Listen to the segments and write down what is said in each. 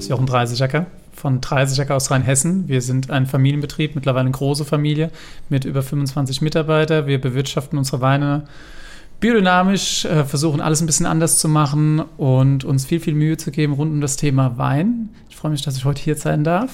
ist Jochen Dreisejacker von Dreisejacker aus Rheinhessen. Wir sind ein Familienbetrieb, mittlerweile eine große Familie mit über 25 Mitarbeitern. Wir bewirtschaften unsere Weine biodynamisch, äh, versuchen alles ein bisschen anders zu machen und uns viel, viel Mühe zu geben rund um das Thema Wein. Ich freue mich, dass ich heute hier sein darf.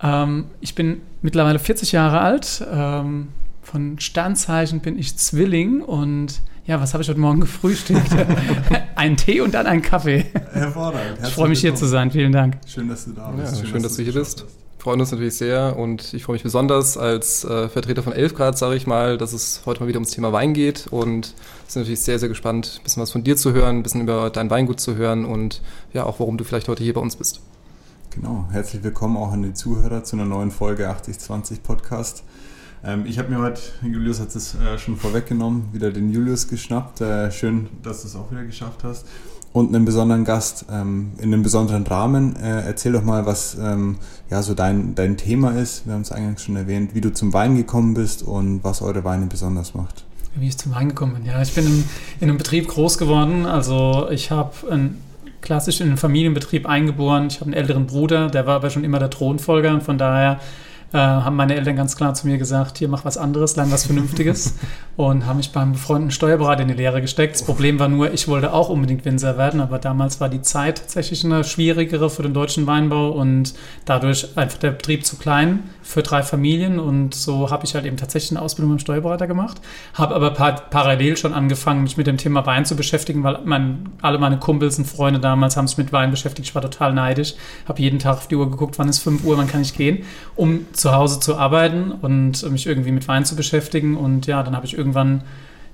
Ähm, ich bin mittlerweile 40 Jahre alt. Ähm, von Sternzeichen bin ich Zwilling und ja, was habe ich heute Morgen gefrühstückt? ein Tee und dann ein Kaffee. Hervorragend. Ich freue mich hier zu sein. Vielen Dank. Schön, dass du da bist. Ja, schön, schön, dass, dass du hier bist. Freuen uns natürlich sehr und ich freue mich besonders als äh, Vertreter von 11 Grad, sage ich mal, dass es heute mal wieder ums Thema Wein geht und sind natürlich sehr, sehr gespannt, ein bisschen was von dir zu hören, ein bisschen über dein Weingut zu hören und ja, auch warum du vielleicht heute hier bei uns bist. Genau, herzlich willkommen auch an die Zuhörer zu einer neuen Folge 8020 Podcast. Ähm, ich habe mir heute, Julius hat es äh, schon vorweggenommen, wieder den Julius geschnappt. Äh, schön, dass du es auch wieder geschafft hast. Und einen besonderen Gast ähm, in einem besonderen Rahmen. Äh, erzähl doch mal, was ähm, ja so dein, dein Thema ist. Wir haben es eingangs schon erwähnt, wie du zum Wein gekommen bist und was eure Weine besonders macht. Wie ich zum Wein gekommen bin. Ja, ich bin in, in einem Betrieb groß geworden. Also ich habe ein klassisch in einen Familienbetrieb eingeboren. Ich habe einen älteren Bruder, der war aber schon immer der Thronfolger von daher äh, haben meine Eltern ganz klar zu mir gesagt, hier mach was anderes, lern was Vernünftiges und haben mich beim befreundeten Steuerberater in die Lehre gesteckt. Das Problem war nur, ich wollte auch unbedingt Winzer werden, aber damals war die Zeit tatsächlich eine schwierigere für den deutschen Weinbau und dadurch einfach der Betrieb zu klein für drei Familien und so habe ich halt eben tatsächlich eine Ausbildung beim Steuerberater gemacht, habe aber par parallel schon angefangen, mich mit dem Thema Wein zu beschäftigen, weil mein, alle meine Kumpels und Freunde damals haben sich mit Wein beschäftigt. Ich war total neidisch, habe jeden Tag auf die Uhr geguckt, wann ist 5 Uhr, wann kann ich gehen, um zu Hause zu arbeiten und mich irgendwie mit Wein zu beschäftigen und ja, dann habe ich irgendwann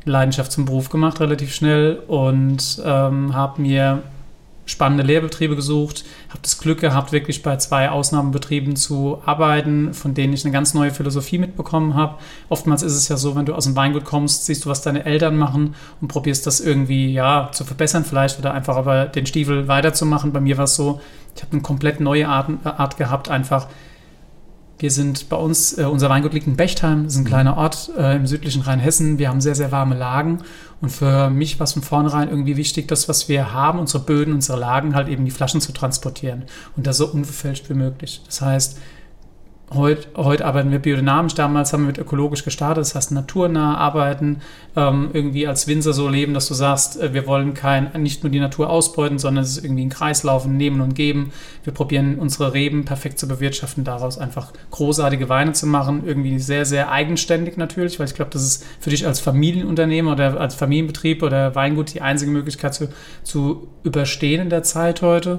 Leidenschaft zum Beruf gemacht, relativ schnell und ähm, habe mir spannende Lehrbetriebe gesucht, habe das Glück gehabt, wirklich bei zwei Ausnahmebetrieben zu arbeiten, von denen ich eine ganz neue Philosophie mitbekommen habe. Oftmals ist es ja so, wenn du aus dem Weingut kommst, siehst du, was deine Eltern machen und probierst das irgendwie ja zu verbessern vielleicht oder einfach aber den Stiefel weiterzumachen. Bei mir war es so, ich habe eine komplett neue Art, Art gehabt, einfach wir sind bei uns, äh, unser Weingut liegt in Bechtheim, das ist ein mhm. kleiner Ort äh, im südlichen Rheinhessen. Wir haben sehr, sehr warme Lagen. Und für mich war es von vornherein irgendwie wichtig, das, was wir haben, unsere Böden, unsere Lagen, halt eben die Flaschen zu transportieren. Und das so unverfälscht wie möglich. Das heißt, Heute, heute arbeiten wir biodynamisch, damals haben wir mit ökologisch gestartet, das heißt naturnah arbeiten, ähm, irgendwie als Winzer so leben, dass du sagst, äh, wir wollen kein, nicht nur die Natur ausbeuten, sondern es ist irgendwie ein Kreislauf, nehmen und geben. Wir probieren unsere Reben perfekt zu bewirtschaften, daraus einfach großartige Weine zu machen, irgendwie sehr, sehr eigenständig natürlich, weil ich glaube, das ist für dich als Familienunternehmer oder als Familienbetrieb oder Weingut die einzige Möglichkeit zu, zu überstehen in der Zeit heute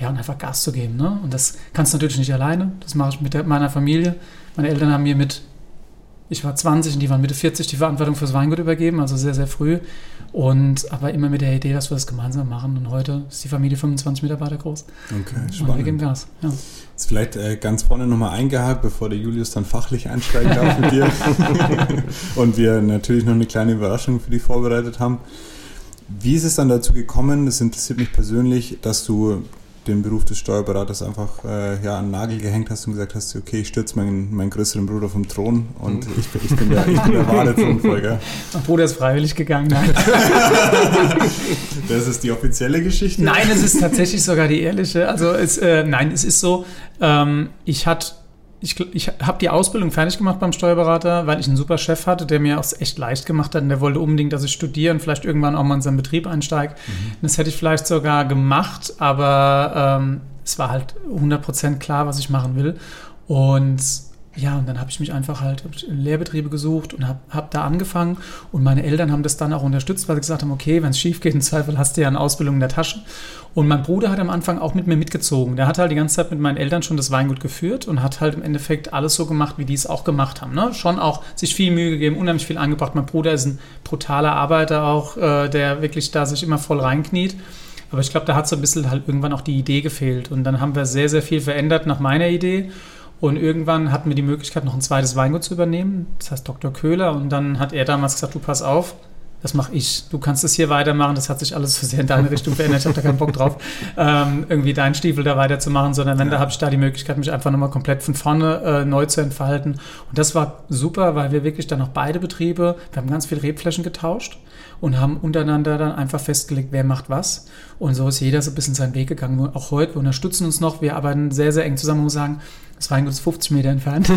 ja, und einfach Gas zu geben. Ne? Und das kannst du natürlich nicht alleine. Das mache ich mit der, meiner Familie. Meine Eltern haben mir mit, ich war 20 und die waren Mitte 40, die Verantwortung fürs Weingut übergeben, also sehr, sehr früh. Und aber immer mit der Idee, dass wir das gemeinsam machen. Und heute ist die Familie 25 Mitarbeiter groß. Okay, spannend. Und wir geben Gas. Ja. Jetzt vielleicht äh, ganz vorne nochmal eingehakt, bevor der Julius dann fachlich einsteigen darf mit dir. und wir natürlich noch eine kleine Überraschung für dich vorbereitet haben. Wie ist es dann dazu gekommen, das interessiert mich persönlich, dass du den Beruf des Steuerberaters einfach äh, ja, an den Nagel gehängt hast und gesagt hast, okay, ich stürze meinen, meinen größeren Bruder vom Thron und mhm. ich, ich, bin der, ich bin der wahre Thronfolger. Mein Bruder ist freiwillig gegangen, nein. das ist die offizielle Geschichte? Nein, es ist tatsächlich sogar die ehrliche. Also es, äh, nein, es ist so, ähm, ich hatte ich, ich habe die Ausbildung fertig gemacht beim Steuerberater, weil ich einen super Chef hatte, der mir auch echt leicht gemacht hat und der wollte unbedingt, dass ich studiere und vielleicht irgendwann auch mal in seinen Betrieb einsteige. Mhm. Das hätte ich vielleicht sogar gemacht, aber ähm, es war halt 100% klar, was ich machen will. Und ja, und dann habe ich mich einfach halt Lehrbetriebe gesucht und habe hab da angefangen. Und meine Eltern haben das dann auch unterstützt, weil sie gesagt haben, okay, wenn es schief geht, im Zweifel hast du ja eine Ausbildung in der Tasche. Und mein Bruder hat am Anfang auch mit mir mitgezogen. Der hat halt die ganze Zeit mit meinen Eltern schon das Weingut geführt und hat halt im Endeffekt alles so gemacht, wie die es auch gemacht haben. Ne? Schon auch sich viel Mühe gegeben, unheimlich viel angebracht. Mein Bruder ist ein brutaler Arbeiter auch, äh, der wirklich da sich immer voll reinkniet. Aber ich glaube, da hat so ein bisschen halt irgendwann auch die Idee gefehlt. Und dann haben wir sehr, sehr viel verändert nach meiner Idee. Und irgendwann hatten wir die Möglichkeit, noch ein zweites Weingut zu übernehmen. Das heißt Dr. Köhler. Und dann hat er damals gesagt, du pass auf, das mache ich. Du kannst es hier weitermachen. Das hat sich alles so sehr in deine Richtung verändert. Ich habe da keinen Bock drauf, ähm, irgendwie deinen Stiefel da weiterzumachen, sondern wenn, ja. da habe ich da die Möglichkeit, mich einfach nochmal komplett von vorne äh, neu zu entfalten. Und das war super, weil wir wirklich dann noch beide Betriebe, wir haben ganz viele Rebflächen getauscht und haben untereinander dann einfach festgelegt, wer macht was. Und so ist jeder so ein bisschen seinen Weg gegangen. Auch heute, wir unterstützen uns noch, wir arbeiten sehr, sehr eng zusammen und sagen, das Weingut ist 50 Meter entfernt.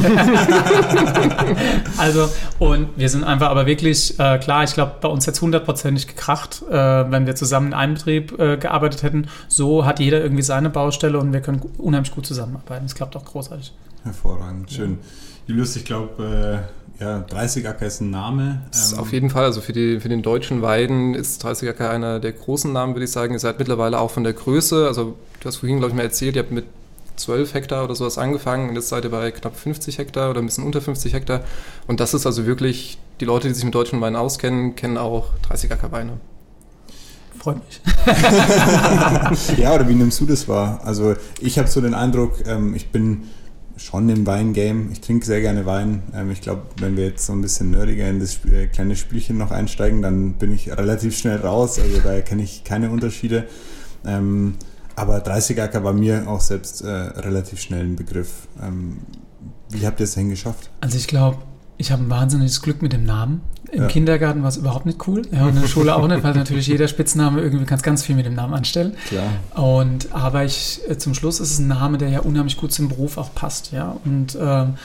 also, und wir sind einfach aber wirklich, äh, klar, ich glaube, bei uns hätte es hundertprozentig gekracht, äh, wenn wir zusammen in einem Betrieb äh, gearbeitet hätten. So hat jeder irgendwie seine Baustelle und wir können unheimlich gut zusammenarbeiten. Das klappt auch großartig. Hervorragend, schön. Ja. Julius, ich glaube, äh, ja, 30 Acker ist ein Name. Ähm auf jeden Fall, also für, die, für den deutschen Weiden ist 30 Acker einer der großen Namen, würde ich sagen. Ihr seid mittlerweile auch von der Größe, also du hast vorhin, glaube ich, mal erzählt, ihr habt mit 12 Hektar oder sowas angefangen und jetzt seid ihr bei knapp 50 Hektar oder ein bisschen unter 50 Hektar. Und das ist also wirklich, die Leute, die sich mit deutschen Weinen auskennen, kennen auch 30 Acker Weine. Freut mich. ja, oder wie nimmst du das wahr? Also ich habe so den Eindruck, ähm, ich bin schon im Weingame. Ich trinke sehr gerne Wein. Ähm, ich glaube, wenn wir jetzt so ein bisschen nerdiger in das Sp äh, kleine Spielchen noch einsteigen, dann bin ich relativ schnell raus. Also da kenne ich keine Unterschiede. Ähm, aber 30 Acker war mir auch selbst äh, relativ schnell ein Begriff. Ähm, wie habt ihr es denn geschafft? Also ich glaube, ich habe ein wahnsinniges Glück mit dem Namen. Im ja. Kindergarten war es überhaupt nicht cool. Ja, und in der Schule auch nicht, weil natürlich jeder Spitzname irgendwie ganz, ganz viel mit dem Namen anstellen. Klar. Und aber ich, äh, zum Schluss ist es ein Name, der ja unheimlich gut zum Beruf auch passt. Ja. Und ähm,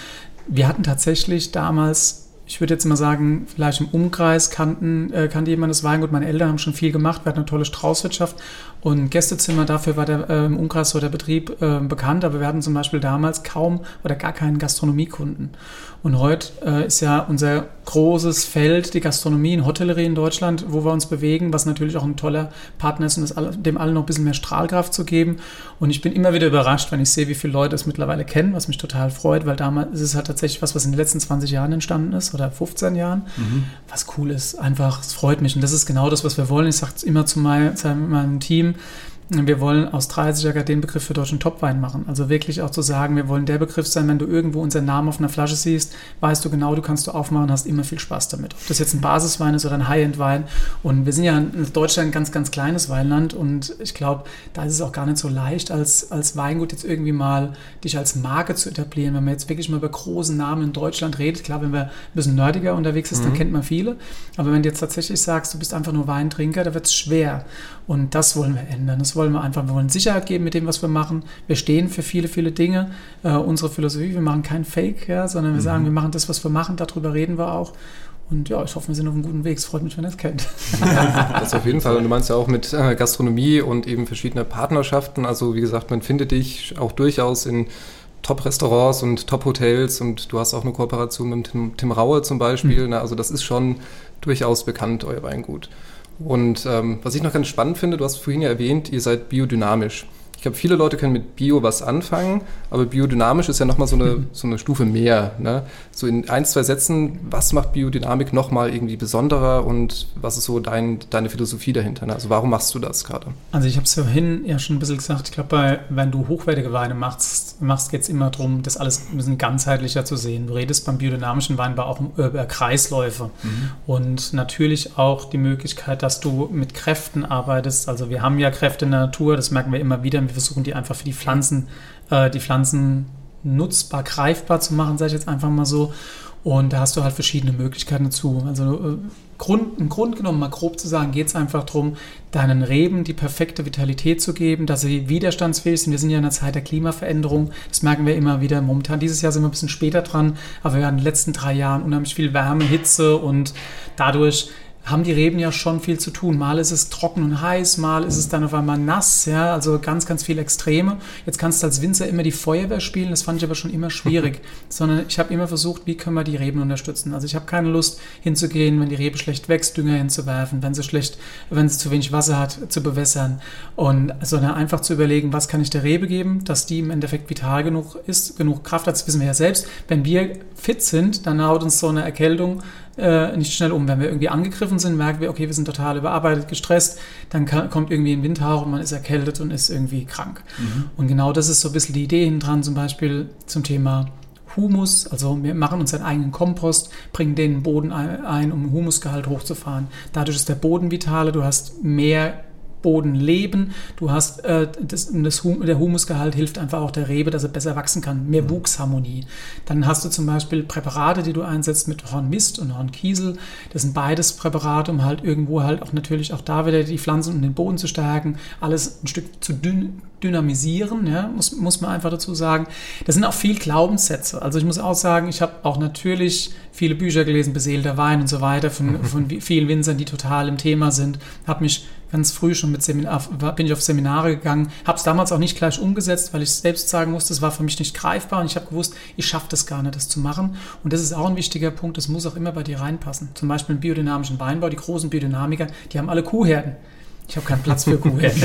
wir hatten tatsächlich damals ich würde jetzt mal sagen, vielleicht im Umkreis kannten, äh, kannte jemand das Weingut. Meine Eltern haben schon viel gemacht. Wir hatten eine tolle Straußwirtschaft und Gästezimmer. Dafür war der, äh, im Umkreis so der Betrieb äh, bekannt. Aber wir hatten zum Beispiel damals kaum oder gar keinen Gastronomiekunden. Und heute äh, ist ja unser großes Feld die Gastronomie und Hotellerie in Deutschland, wo wir uns bewegen, was natürlich auch ein toller Partner ist, um alle, dem allen noch ein bisschen mehr Strahlkraft zu geben. Und ich bin immer wieder überrascht, wenn ich sehe, wie viele Leute es mittlerweile kennen, was mich total freut, weil damals ist es halt tatsächlich was, was in den letzten 20 Jahren entstanden ist oder 15 Jahren, mhm. was cool ist. Einfach, es freut mich. Und das ist genau das, was wir wollen. Ich sage es immer zu, mein, zu meinem Team, wir wollen aus 30er den Begriff für deutschen Topwein machen. Also wirklich auch zu sagen, wir wollen der Begriff sein, wenn du irgendwo unseren Namen auf einer Flasche siehst, weißt du genau, du kannst du aufmachen, hast immer viel Spaß damit. Ob das jetzt ein Basiswein ist oder ein High-End-Wein. Und wir sind ja in Deutschland ein ganz, ganz kleines Weinland und ich glaube, da ist es auch gar nicht so leicht, als, als Weingut jetzt irgendwie mal dich als Marke zu etablieren. Wenn man jetzt wirklich mal über große Namen in Deutschland redet, klar, wenn man ein bisschen nerdiger unterwegs ist, mhm. dann kennt man viele. Aber wenn du jetzt tatsächlich sagst, du bist einfach nur Weintrinker, da wird es schwer. Und das wollen wir ändern. Das wollen wir einfach, wir wollen Sicherheit geben mit dem, was wir machen. Wir stehen für viele, viele Dinge. Äh, unsere Philosophie, wir machen kein Fake, ja, sondern wir mhm. sagen, wir machen das, was wir machen, darüber reden wir auch. Und ja, ich hoffe, wir sind auf einem guten Weg. Es freut mich, wenn ihr es kennt. Das auf jeden Fall. Und du meinst ja auch mit äh, Gastronomie und eben verschiedene Partnerschaften. Also wie gesagt, man findet dich auch durchaus in Top-Restaurants und Top-Hotels und du hast auch eine Kooperation mit Tim, Tim Raue zum Beispiel. Mhm. Also das ist schon durchaus bekannt, euer Weingut. Und ähm, was ich noch ganz spannend finde, du hast vorhin ja erwähnt, ihr seid biodynamisch. Ich glaube, viele Leute können mit Bio was anfangen, aber biodynamisch ist ja nochmal so eine, mhm. so eine Stufe mehr. Ne? So in ein, zwei Sätzen, was macht Biodynamik nochmal irgendwie besonderer und was ist so dein, deine Philosophie dahinter? Ne? Also warum machst du das gerade? Also ich habe es vorhin ja schon ein bisschen gesagt, ich glaube, wenn du hochwertige Weine machst, machst geht es immer darum, das alles ein bisschen ganzheitlicher zu sehen. Du redest beim biodynamischen Weinbau auch über Kreisläufe mhm. und natürlich auch die Möglichkeit, dass du mit Kräften arbeitest. Also wir haben ja Kräfte in der Natur, das merken wir immer wieder wir versuchen die einfach für die Pflanzen, äh, die Pflanzen nutzbar, greifbar zu machen, sage ich jetzt einfach mal so. Und da hast du halt verschiedene Möglichkeiten dazu. Also äh, Grund, im Grunde genommen, mal grob zu sagen, geht es einfach darum, deinen Reben die perfekte Vitalität zu geben, dass sie widerstandsfähig sind. Wir sind ja in einer Zeit der Klimaveränderung. Das merken wir immer wieder. Momentan, dieses Jahr sind wir ein bisschen später dran, aber wir hatten in den letzten drei Jahren unheimlich viel Wärme, Hitze und dadurch haben die Reben ja schon viel zu tun. Mal ist es trocken und heiß, mal ist es dann auf einmal nass, ja, also ganz, ganz viel Extreme. Jetzt kannst du als Winzer immer die Feuerwehr spielen, das fand ich aber schon immer schwierig, sondern ich habe immer versucht, wie können wir die Reben unterstützen. Also ich habe keine Lust hinzugehen, wenn die Rebe schlecht wächst, Dünger hinzuwerfen, wenn sie schlecht, wenn sie zu wenig Wasser hat, zu bewässern und sondern einfach zu überlegen, was kann ich der Rebe geben, dass die im Endeffekt vital genug ist, genug Kraft hat, das wissen wir ja selbst. Wenn wir fit sind, dann haut uns so eine Erkältung äh, nicht schnell um. Wenn wir irgendwie angegriffen sind, merken wir, okay, wir sind total überarbeitet, gestresst, dann kann, kommt irgendwie ein Windhauch und man ist erkältet und ist irgendwie krank. Mhm. Und genau das ist so ein bisschen die Idee hinten dran, zum Beispiel zum Thema Humus, also wir machen uns einen eigenen Kompost, bringen den Boden ein, um Humusgehalt hochzufahren. Dadurch ist der Boden vitaler, du hast mehr Boden leben. Du hast äh, das, das hum, der Humusgehalt hilft einfach auch der Rebe, dass er besser wachsen kann. Mehr mhm. Wuchsharmonie. Dann hast du zum Beispiel Präparate, die du einsetzt mit Hornmist und Hornkiesel. Das sind beides Präparate, um halt irgendwo halt auch natürlich auch da wieder die Pflanzen und den Boden zu stärken, alles ein Stück zu dünn, dynamisieren, ja, muss, muss man einfach dazu sagen. Das sind auch viel Glaubenssätze. Also ich muss auch sagen, ich habe auch natürlich viele Bücher gelesen, beseelter Wein und so weiter von, von vielen Winzern, die total im Thema sind. Habe mich ganz früh schon mit Seminar, bin ich auf Seminare gegangen, habe es damals auch nicht gleich umgesetzt, weil ich selbst sagen musste, es war für mich nicht greifbar und ich habe gewusst, ich schaffe das gar nicht, das zu machen. Und das ist auch ein wichtiger Punkt, das muss auch immer bei dir reinpassen. Zum Beispiel im biodynamischen Weinbau, die großen Biodynamiker, die haben alle Kuhherden. Ich habe keinen Platz für Kuhherden.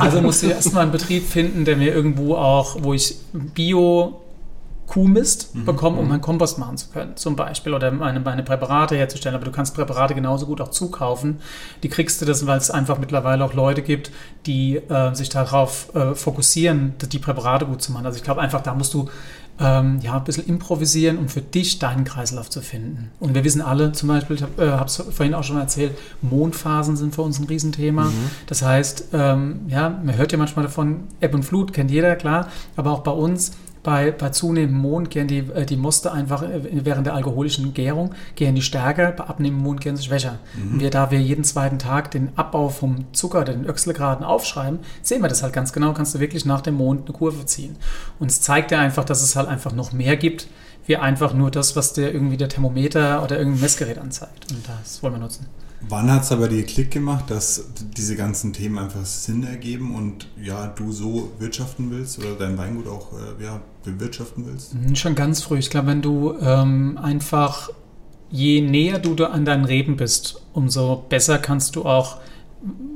also musste ich erstmal einen Betrieb finden, der mir irgendwo auch, wo ich Bio Kuhmist mhm. bekommen, um mhm. meinen Kompost machen zu können, zum Beispiel, oder meine, meine Präparate herzustellen. Aber du kannst Präparate genauso gut auch zukaufen. Die kriegst du das, weil es einfach mittlerweile auch Leute gibt, die äh, sich darauf äh, fokussieren, die Präparate gut zu machen. Also ich glaube einfach, da musst du ähm, ja, ein bisschen improvisieren, um für dich deinen Kreislauf zu finden. Und wir wissen alle, zum Beispiel, ich habe es äh, vorhin auch schon erzählt, Mondphasen sind für uns ein Riesenthema. Mhm. Das heißt, ähm, ja, man hört ja manchmal davon, Ebb und Flut kennt jeder, klar, aber auch bei uns bei, bei zunehmendem Mond gehen die, äh, die Muster einfach äh, während der alkoholischen Gärung gehen die stärker, bei abnehmendem Mond gehen sie schwächer. Mhm. Wir, da wir jeden zweiten Tag den Abbau vom Zucker oder den Öchselgraden aufschreiben, sehen wir das halt ganz genau, kannst du wirklich nach dem Mond eine Kurve ziehen. Und es zeigt dir einfach, dass es halt einfach noch mehr gibt, wie einfach nur das, was dir irgendwie der Thermometer oder irgendein Messgerät anzeigt. Und das wollen wir nutzen. Wann hat es aber dir Klick gemacht, dass diese ganzen Themen einfach Sinn ergeben und ja, du so wirtschaften willst oder dein Weingut auch äh, ja, bewirtschaften willst? Mhm, schon ganz früh. Ich glaube, wenn du ähm, einfach, je näher du an deinen Reben bist, umso besser kannst du auch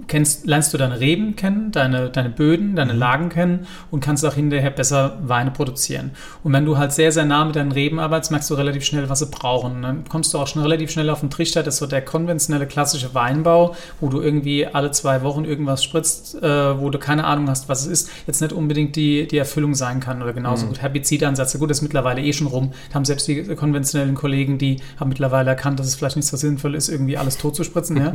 kennst, lernst du deine Reben kennen, deine, deine Böden, deine mhm. Lagen kennen und kannst auch hinterher besser Weine produzieren. Und wenn du halt sehr, sehr nah mit deinen Reben arbeitest, merkst du relativ schnell, was sie brauchen. Und dann kommst du auch schon relativ schnell auf den Trichter, das ist so der konventionelle klassische Weinbau, wo du irgendwie alle zwei Wochen irgendwas spritzt, äh, wo du keine Ahnung hast, was es ist, jetzt nicht unbedingt die, die Erfüllung sein kann oder genauso mhm. gut Herbizidansätze. Gut, das ist mittlerweile eh schon rum. Da haben selbst die konventionellen Kollegen, die haben mittlerweile erkannt, dass es vielleicht nicht so sinnvoll ist, irgendwie alles tot zu spritzen. Ja?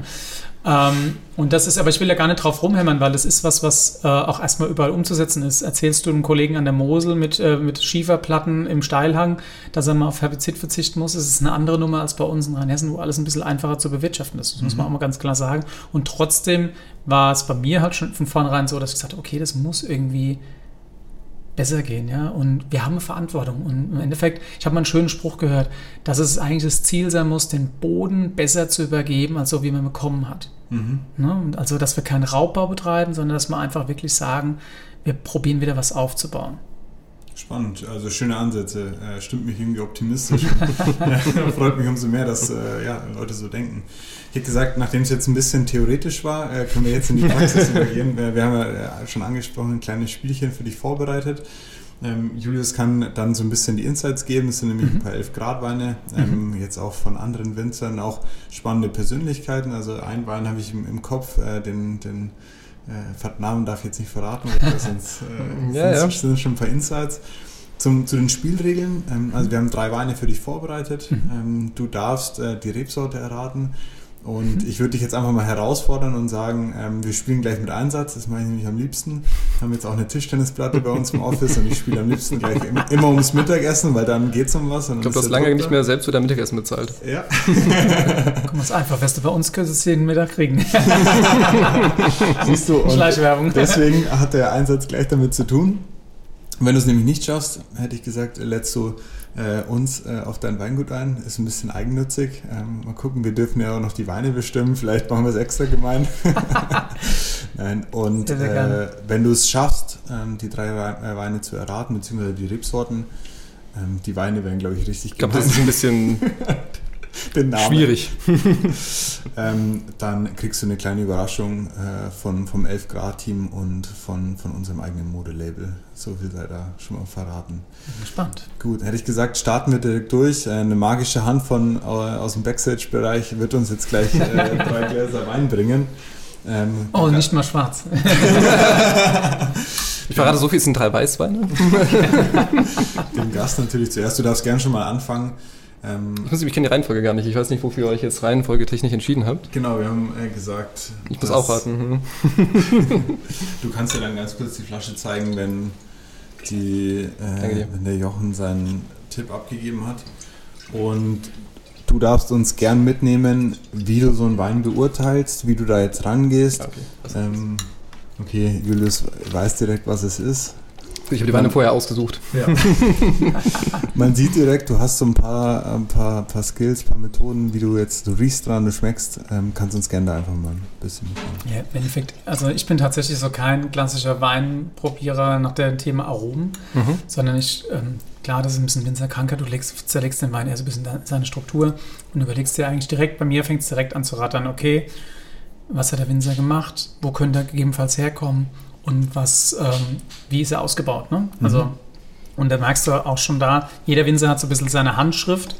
ähm, und das ist aber ich will ja gar nicht drauf rumhämmern, weil das ist was, was äh, auch erstmal überall umzusetzen ist. Erzählst du einem Kollegen an der Mosel mit, äh, mit Schieferplatten im Steilhang, dass er mal auf Herbizid verzichten muss, ist es eine andere Nummer als bei uns in Rheinhessen, wo alles ein bisschen einfacher zu bewirtschaften ist. Das mhm. muss man mhm. auch mal ganz klar sagen. Und trotzdem war es bei mir halt schon von vornherein so, dass ich gesagt habe, okay, das muss irgendwie besser gehen, ja. Und wir haben eine Verantwortung. Und im Endeffekt, ich habe mal einen schönen Spruch gehört, dass es eigentlich das Ziel sein muss, den Boden besser zu übergeben, als so wie man bekommen hat. Mhm. Ne? Also, dass wir keinen Raubbau betreiben, sondern dass wir einfach wirklich sagen, wir probieren wieder was aufzubauen. Spannend, also schöne Ansätze, äh, stimmt mich irgendwie optimistisch. freut mich umso mehr, dass äh, ja, Leute so denken. Ich hätte gesagt, nachdem es jetzt ein bisschen theoretisch war, äh, können wir jetzt in die Praxis übergehen. Wir haben ja schon angesprochen, ein kleines Spielchen für dich vorbereitet. Ähm, Julius kann dann so ein bisschen die Insights geben. Es sind nämlich mhm. ein paar 11 Grad Weine, ähm, mhm. jetzt auch von anderen Winzern, auch spannende Persönlichkeiten. Also ein Wein habe ich im, im Kopf, äh, den, den äh, Namen darf ich jetzt nicht verraten, sonst äh, ja, ja. sind schon ein paar Insights. Zum, zu den Spielregeln. Ähm, also wir haben drei Weine für dich vorbereitet. Mhm. Ähm, du darfst äh, die Rebsorte erraten. Und ich würde dich jetzt einfach mal herausfordern und sagen, ähm, wir spielen gleich mit Einsatz, das mache ich nämlich am liebsten. Wir haben jetzt auch eine Tischtennisplatte bei uns im Office und ich spiele am liebsten gleich immer ums Mittagessen, weil dann geht es um was. ich glaube, du hast lange nicht mehr selbst für dein Mittagessen bezahlt. Ja. Guck mal, es ist einfach, weißt du, bei uns könntest du jeden Mittag kriegen. Siehst du, Schleichwerbung. deswegen hat der Einsatz gleich damit zu tun. Wenn du es nämlich nicht schaffst, hätte ich gesagt, lädst du äh, uns äh, auf dein Weingut ein. Ist ein bisschen eigennützig. Ähm, mal gucken, wir dürfen ja auch noch die Weine bestimmen. Vielleicht machen wir es extra gemein. Nein, und äh, wenn du es schaffst, ähm, die drei äh, Weine zu erraten, beziehungsweise die Rebsorten, ähm, die Weine werden, glaube ich, richtig Ich glaube, das ist ein bisschen den Namen. Schwierig. ähm, dann kriegst du eine kleine Überraschung äh, von, vom 11 Grad Team und von, von unserem eigenen Modelabel. So viel sei da schon mal verraten. Spannend. Gut, hätte ich gesagt, starten wir direkt durch. Äh, eine magische Hand von, äh, aus dem Backstage-Bereich wird uns jetzt gleich äh, drei Gläser Wein bringen. Ähm, oh, nicht mal schwarz. ich verrate so viel, es sind drei Weißweine. Dem Gast natürlich zuerst. Du darfst gern schon mal anfangen. Ähm, ich, muss, ich kenne die Reihenfolge gar nicht. Ich weiß nicht, wofür ihr euch jetzt Reihenfolge technisch entschieden habt. Genau, wir haben äh, gesagt. Ich muss auch raten. Mhm. du kannst ja dann ganz kurz die Flasche zeigen, wenn, die, äh, wenn der Jochen seinen Tipp abgegeben hat. Und du darfst uns gern mitnehmen, wie du so einen Wein beurteilst, wie du da jetzt rangehst. Okay, ähm, okay Julius weiß direkt, was es ist. Ich habe die Weine vorher ausgesucht. Ja. Man sieht direkt, du hast so ein paar, ein paar, paar Skills, ein paar Methoden, wie du jetzt, du riechst dran, du schmeckst. Ähm, kannst uns gerne da einfach mal ein bisschen mitnehmen. Ja, im Endeffekt, also ich bin tatsächlich so kein klassischer Weinprobierer nach dem Thema Aromen, mhm. sondern ich, ähm, klar, das ist ein bisschen Winzerkrankheit, du legst, zerlegst den Wein eher so ein bisschen seine Struktur und überlegst dir eigentlich direkt, bei mir fängt es direkt an zu rattern, okay, was hat der Winzer gemacht, wo könnte er gegebenenfalls herkommen und was, ähm, wie ist er ausgebaut. Ne? Also, mhm. Und da merkst du auch schon da, jeder Winzer hat so ein bisschen seine Handschrift.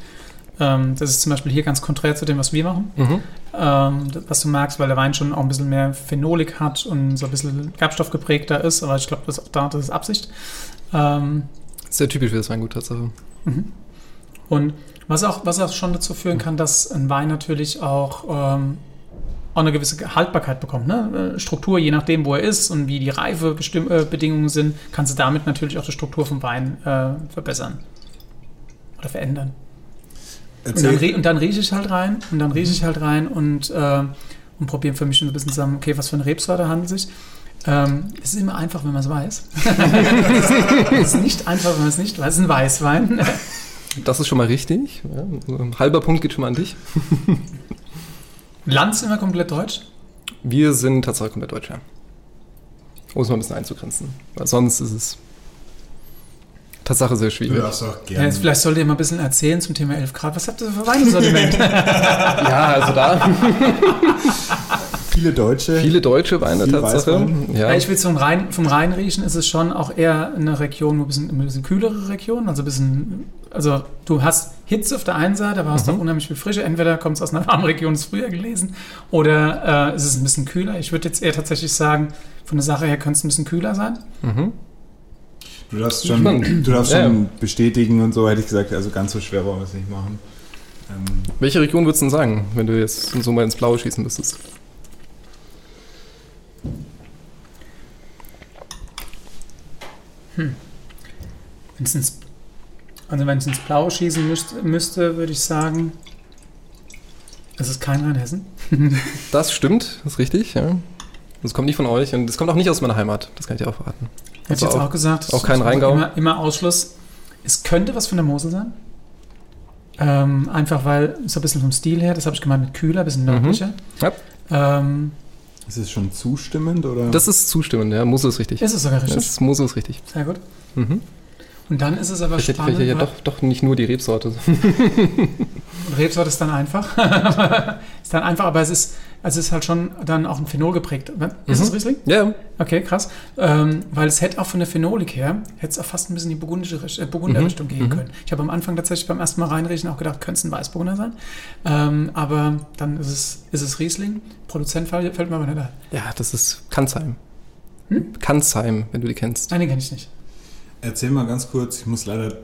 Ähm, das ist zum Beispiel hier ganz konträr zu dem, was wir machen. Mhm. Ähm, was du merkst, weil der Wein schon auch ein bisschen mehr Phenolik hat und so ein bisschen Gerbstoff geprägter ist, aber ich glaube, das ist auch da, das ist Absicht. Ähm, Sehr typisch für das Weingut, Tatsache. Mhm. Und was auch, was auch schon dazu führen kann, dass ein Wein natürlich auch ähm, auch eine gewisse Haltbarkeit bekommt. Ne? Äh, Struktur, je nachdem, wo er ist und wie die Reifebedingungen sind, kannst du damit natürlich auch die Struktur vom Wein äh, verbessern oder verändern. Und dann, und dann, rieche ich halt rein und dann rieche ich halt rein und, äh, und probiere für mich ein bisschen zusammen, okay, was für eine Rebsorte handelt es sich. Ähm, es ist immer einfach, wenn man es weiß. es ist nicht einfach, wenn man es nicht weiß. Es ist ein Weißwein. Das ist schon mal richtig. Ja, ein halber Punkt geht schon mal an dich. Land sind wir komplett deutsch? Wir sind tatsächlich komplett deutsch, ja. Um es mal ein bisschen einzugrenzen. Weil sonst ist es Tatsache sehr schwierig. Ja, ja, vielleicht solltet ihr mal ein bisschen erzählen zum Thema 11 Grad. Was habt ihr für Weinsortiment? ja, also da. Viele deutsche. Viele deutsche Weine Tatsache. Ja. ja. ich will zum Rhein, vom Rheinriechen ist es schon auch eher eine Region, ein bisschen, ein bisschen kühlere Region. Also ein bisschen, also du hast Hitze auf der einen Seite, aber hast mhm. auch unheimlich viel Frische. Entweder kommt es aus einer warmen Region, ist früher gelesen, oder äh, ist es ein bisschen kühler. Ich würde jetzt eher tatsächlich sagen, von der Sache her könnte es ein bisschen kühler sein. Mhm. Du darfst schon, du darfst schon bestätigen und so, hätte ich gesagt, also ganz so schwer wollen wir es nicht machen. Ähm Welche Region würdest du denn sagen, wenn du jetzt so mal ins Blaue schießen müsstest? Hm. Wenn's also wenn es ins Blaue schießen müsste, müsste würde ich sagen, es ist kein Rheinhessen. das stimmt, das ist richtig, ja. Das kommt nicht von euch und das kommt auch nicht aus meiner Heimat, das kann ich dir auch verraten. Hätte ich jetzt auch, gesagt. Auch kein Rheingau. Immer, immer, Ausschluss. Es könnte was von der Mosel sein. Ähm, einfach weil, so ein bisschen vom Stil her, das habe ich gemeint mit kühler, ein bisschen nördlicher. Mhm. Ja. Ähm, ist es schon zustimmend oder? Das ist zustimmend, ja. Mosel ist richtig. Ist es sogar richtig? Das Mosel ist richtig. Sehr gut. Mhm. Und dann ist es aber vielleicht, spannend. Vielleicht ja doch, doch nicht nur die Rebsorte. Rebsorte ist dann einfach. ist dann einfach, aber es ist, also es ist halt schon dann auch ein Phenol geprägt. Ist mhm. das Riesling? Ja. Okay, krass. Ähm, weil es hätte auch von der Phenolik her, hätte es auch fast ein bisschen in die burgundische äh, Burgunderrichtung mhm. gehen mhm. können. Ich habe am Anfang tatsächlich beim ersten Mal reinriechen auch gedacht, könnte es ein Weißburgunder sein. Ähm, aber dann ist es, ist es Riesling. Produzent fällt, fällt mir aber nicht ein. Ja, das ist Kanzheim. Hm? Kanzheim, wenn du die kennst. Nein, den kenne ich nicht. Erzähl mal ganz kurz, ich muss leider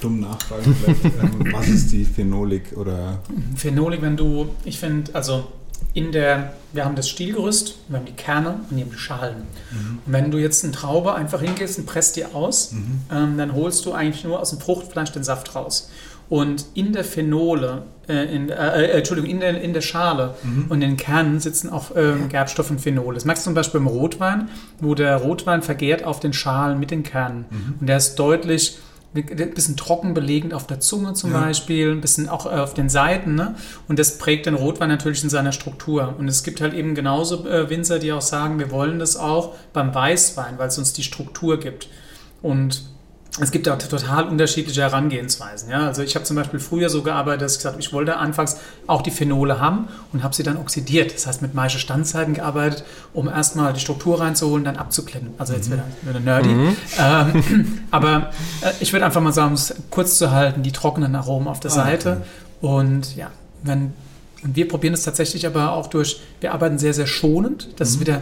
dumm nachfragen, ähm, was ist die Phenolik oder? Phenolik, wenn du, ich finde, also in der, wir haben das Stielgerüst, wir haben die Kerne und die Schalen. Mhm. Und wenn du jetzt eine Traube einfach hingehst und presst die aus, mhm. ähm, dann holst du eigentlich nur aus dem Fruchtfleisch den Saft raus. Und in der Phenole, äh, in, äh, äh, Entschuldigung, in der, in der Schale mhm. und in den Kernen sitzen auch äh, Gerbstoff und Phenole. Das merkst du zum Beispiel im Rotwein, wo der Rotwein vergärt auf den Schalen mit den Kernen. Mhm. Und der ist deutlich ein bisschen trocken belegend auf der Zunge zum ja. Beispiel, ein bisschen auch auf den Seiten. Ne? Und das prägt den Rotwein natürlich in seiner Struktur. Und es gibt halt eben genauso äh, Winzer, die auch sagen, wir wollen das auch beim Weißwein, weil es uns die Struktur gibt. Und es gibt auch total unterschiedliche Herangehensweisen. Ja? Also ich habe zum Beispiel früher so gearbeitet, dass ich gesagt habe, ich wollte anfangs auch die Phenole haben und habe sie dann oxidiert. Das heißt, mit Maische Standzeiten gearbeitet, um erstmal die Struktur reinzuholen, dann abzuklennen. Also jetzt mhm. wieder, wieder nerdy. Mhm. Ähm, aber äh, ich würde einfach mal sagen, um es kurz zu halten, die trockenen Aromen auf der ah, Seite. Okay. Und ja, wenn und wir probieren es tatsächlich aber auch durch, wir arbeiten sehr, sehr schonend. Das mhm. ist wieder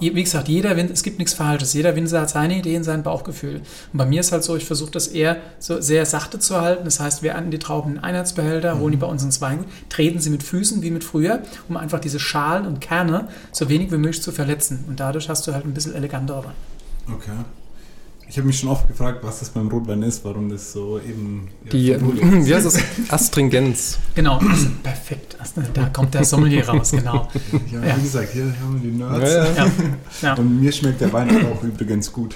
wie gesagt, jeder Winzer, es gibt nichts Falsches. Jeder Winzer hat seine Ideen, sein Bauchgefühl. Und bei mir ist halt so, ich versuche das eher so sehr sachte zu halten. Das heißt, wir an die Trauben in Einheitsbehälter, holen die bei uns ins Weingut, treten sie mit Füßen wie mit früher, um einfach diese Schalen und Kerne so wenig wie möglich zu verletzen. Und dadurch hast du halt ein bisschen elegantere. Okay. Ich habe mich schon oft gefragt, was das beim Rotwein ist, warum das so eben. Die, ja, wie heißt das? Astringenz. Genau, also perfekt. Da kommt der Sommelier raus, genau. Ja, ja. wie gesagt, hier haben wir die Nerds. Ja, ja. Und mir schmeckt der Wein auch übrigens gut.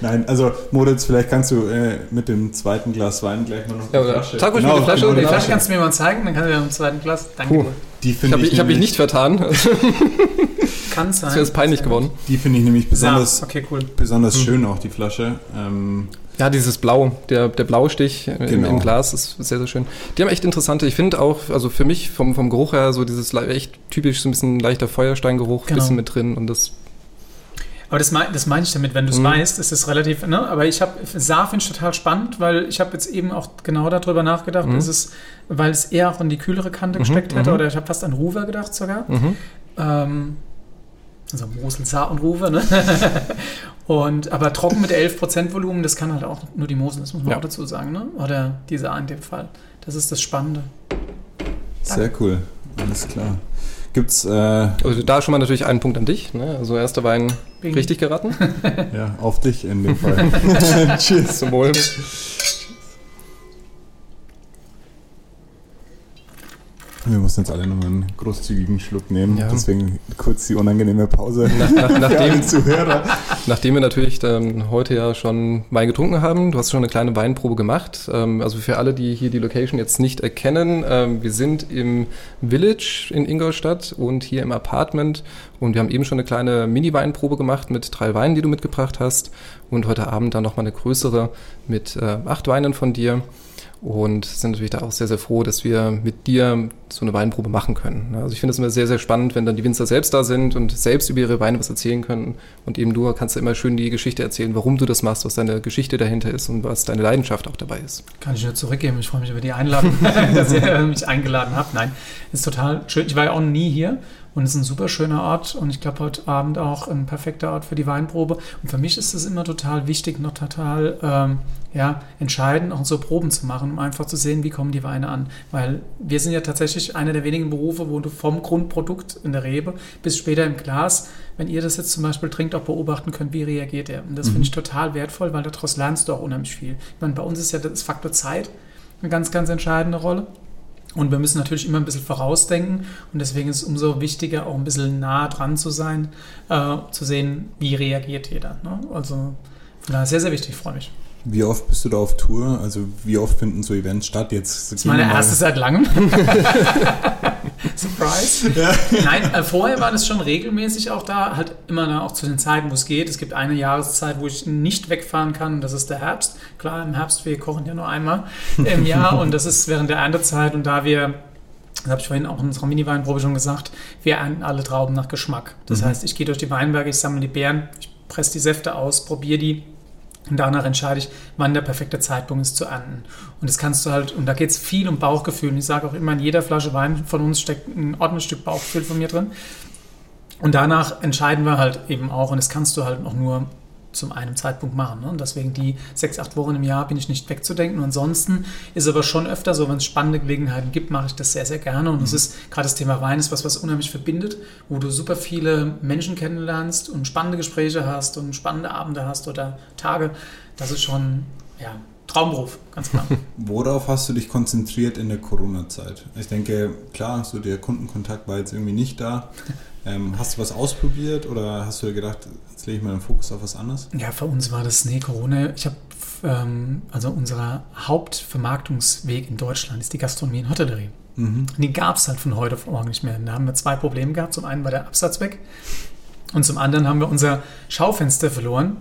Nein, also Moritz, vielleicht kannst du äh, mit dem zweiten Glas Wein gleich mal noch ja, Flasche. Sag ruhig genau, die Flasche. Genau, die Flasche kannst du mir mal zeigen, dann kannst du mir im zweiten Glas. Danke Puh, dir. ich habe ich hab mich nicht vertan. Kann sein. Das wäre peinlich geworden. Die finde ich nämlich besonders, ja, okay, cool. besonders mhm. schön auch, die Flasche. Ähm, ja, dieses Blau, der, der Blaustich genau. im, im, Glas ist sehr, sehr schön. Die haben echt interessante, ich finde auch, also für mich vom, vom Geruch her, so dieses echt typisch, so ein bisschen leichter Feuersteingeruch, genau. bisschen mit drin und das aber das, mein, das meine ich damit, wenn du es mhm. weißt, ist es relativ, ne? Aber ich habe, Saar finde ich total spannend, weil ich habe jetzt eben auch genau darüber nachgedacht, mhm. ist es, weil es eher auch in die kühlere Kante mhm. gesteckt hätte, mhm. oder ich habe fast an Ruwer gedacht sogar. Mhm. Ähm, also Mosel, Saar und ne? und, aber trocken mit 11% Volumen, das kann halt auch nur die Mosel, das muss man ja. auch dazu sagen, ne? Oder die Saar in dem Fall. Das ist das Spannende. Sehr cool, alles klar. Gibt's, äh also da schon mal natürlich einen Punkt an dich. Ne? Also erster Wein Bing. richtig geraten. ja, auf dich in dem Fall. Tschüss. Zum Wohl. Wir mussten jetzt alle nochmal einen großzügigen Schluck nehmen. Ja. Deswegen kurz die unangenehme Pause. Nach, nach, nachdem, Zuhörer. nachdem wir natürlich dann heute ja schon Wein getrunken haben, du hast schon eine kleine Weinprobe gemacht. Ähm, also für alle, die hier die Location jetzt nicht erkennen, ähm, wir sind im Village in Ingolstadt und hier im Apartment und wir haben eben schon eine kleine Mini-Weinprobe gemacht mit drei Weinen, die du mitgebracht hast und heute Abend dann nochmal eine größere mit äh, acht Weinen von dir und sind natürlich da auch sehr, sehr froh, dass wir mit dir so eine Weinprobe machen können. Also ich finde es immer sehr, sehr spannend, wenn dann die Winzer selbst da sind und selbst über ihre Weine was erzählen können. Und eben du kannst ja immer schön die Geschichte erzählen, warum du das machst, was deine Geschichte dahinter ist und was deine Leidenschaft auch dabei ist. Kann ich nur zurückgeben. Ich freue mich über die Einladung, dass ihr mich eingeladen habt. Nein, ist total schön. Ich war ja auch nie hier und es ist ein super schöner Ort und ich glaube heute Abend auch ein perfekter Ort für die Weinprobe. Und für mich ist es immer total wichtig, noch total ähm, ja, entscheidend, auch so Proben zu machen, um einfach zu sehen, wie kommen die Weine an. Weil wir sind ja tatsächlich einer der wenigen Berufe, wo du vom Grundprodukt in der Rebe bis später im Glas, wenn ihr das jetzt zum Beispiel trinkt, auch beobachten könnt, wie reagiert er. Und das mhm. finde ich total wertvoll, weil daraus lernst du auch unheimlich viel. Ich meine, bei uns ist ja das Faktor Zeit eine ganz, ganz entscheidende Rolle. Und wir müssen natürlich immer ein bisschen vorausdenken und deswegen ist es umso wichtiger, auch ein bisschen nah dran zu sein, äh, zu sehen, wie reagiert jeder. Ne? Also von daher sehr, sehr wichtig, ich freue mich. Wie oft bist du da auf Tour? Also wie oft finden so Events statt? Jetzt das ist meine erste seit langem. Surprise. Ja. Nein, äh, vorher war das schon regelmäßig auch da, halt immer da auch zu den Zeiten, wo es geht. Es gibt eine Jahreszeit, wo ich nicht wegfahren kann, das ist der Herbst. Klar, im Herbst, wir kochen ja nur einmal im Jahr und das ist während der Erntezeit und da wir das habe ich vorhin auch in unserer Mini-Weinprobe schon gesagt, wir ernten alle Trauben nach Geschmack. Das mhm. heißt, ich gehe durch die Weinberge, ich sammle die Beeren, ich presse die Säfte aus, probiere die und danach entscheide ich, wann der perfekte Zeitpunkt ist zu ernten. Und das kannst du halt, und da geht es viel um Bauchgefühl. Und ich sage auch immer, in jeder Flasche Wein von uns steckt ein ordentliches Stück Bauchgefühl von mir drin. Und danach entscheiden wir halt eben auch, und das kannst du halt auch nur zum einem Zeitpunkt machen. Ne? Und deswegen die sechs, acht Wochen im Jahr bin ich nicht wegzudenken. Und ansonsten ist aber schon öfter so, wenn es spannende Gelegenheiten gibt, mache ich das sehr, sehr gerne. Und es mhm. ist gerade das Thema Wein ist was, was unheimlich verbindet, wo du super viele Menschen kennenlernst und spannende Gespräche hast und spannende Abende hast oder Tage. Das ist schon, ja, Traumberuf, ganz klar. Worauf hast du dich konzentriert in der Corona-Zeit? Ich denke, klar, so der Kundenkontakt war jetzt irgendwie nicht da. Ähm, hast du was ausprobiert oder hast du gedacht, jetzt lege ich mal den Fokus auf was anderes? Ja, für uns war das, nee, Corona. Ich habe, ähm, also unser Hauptvermarktungsweg in Deutschland ist die Gastronomie und Hotellerie. Mhm. Die gab es halt von heute auf morgen nicht mehr. Da haben wir zwei Probleme gehabt. Zum einen war der Absatz weg und zum anderen haben wir unser Schaufenster verloren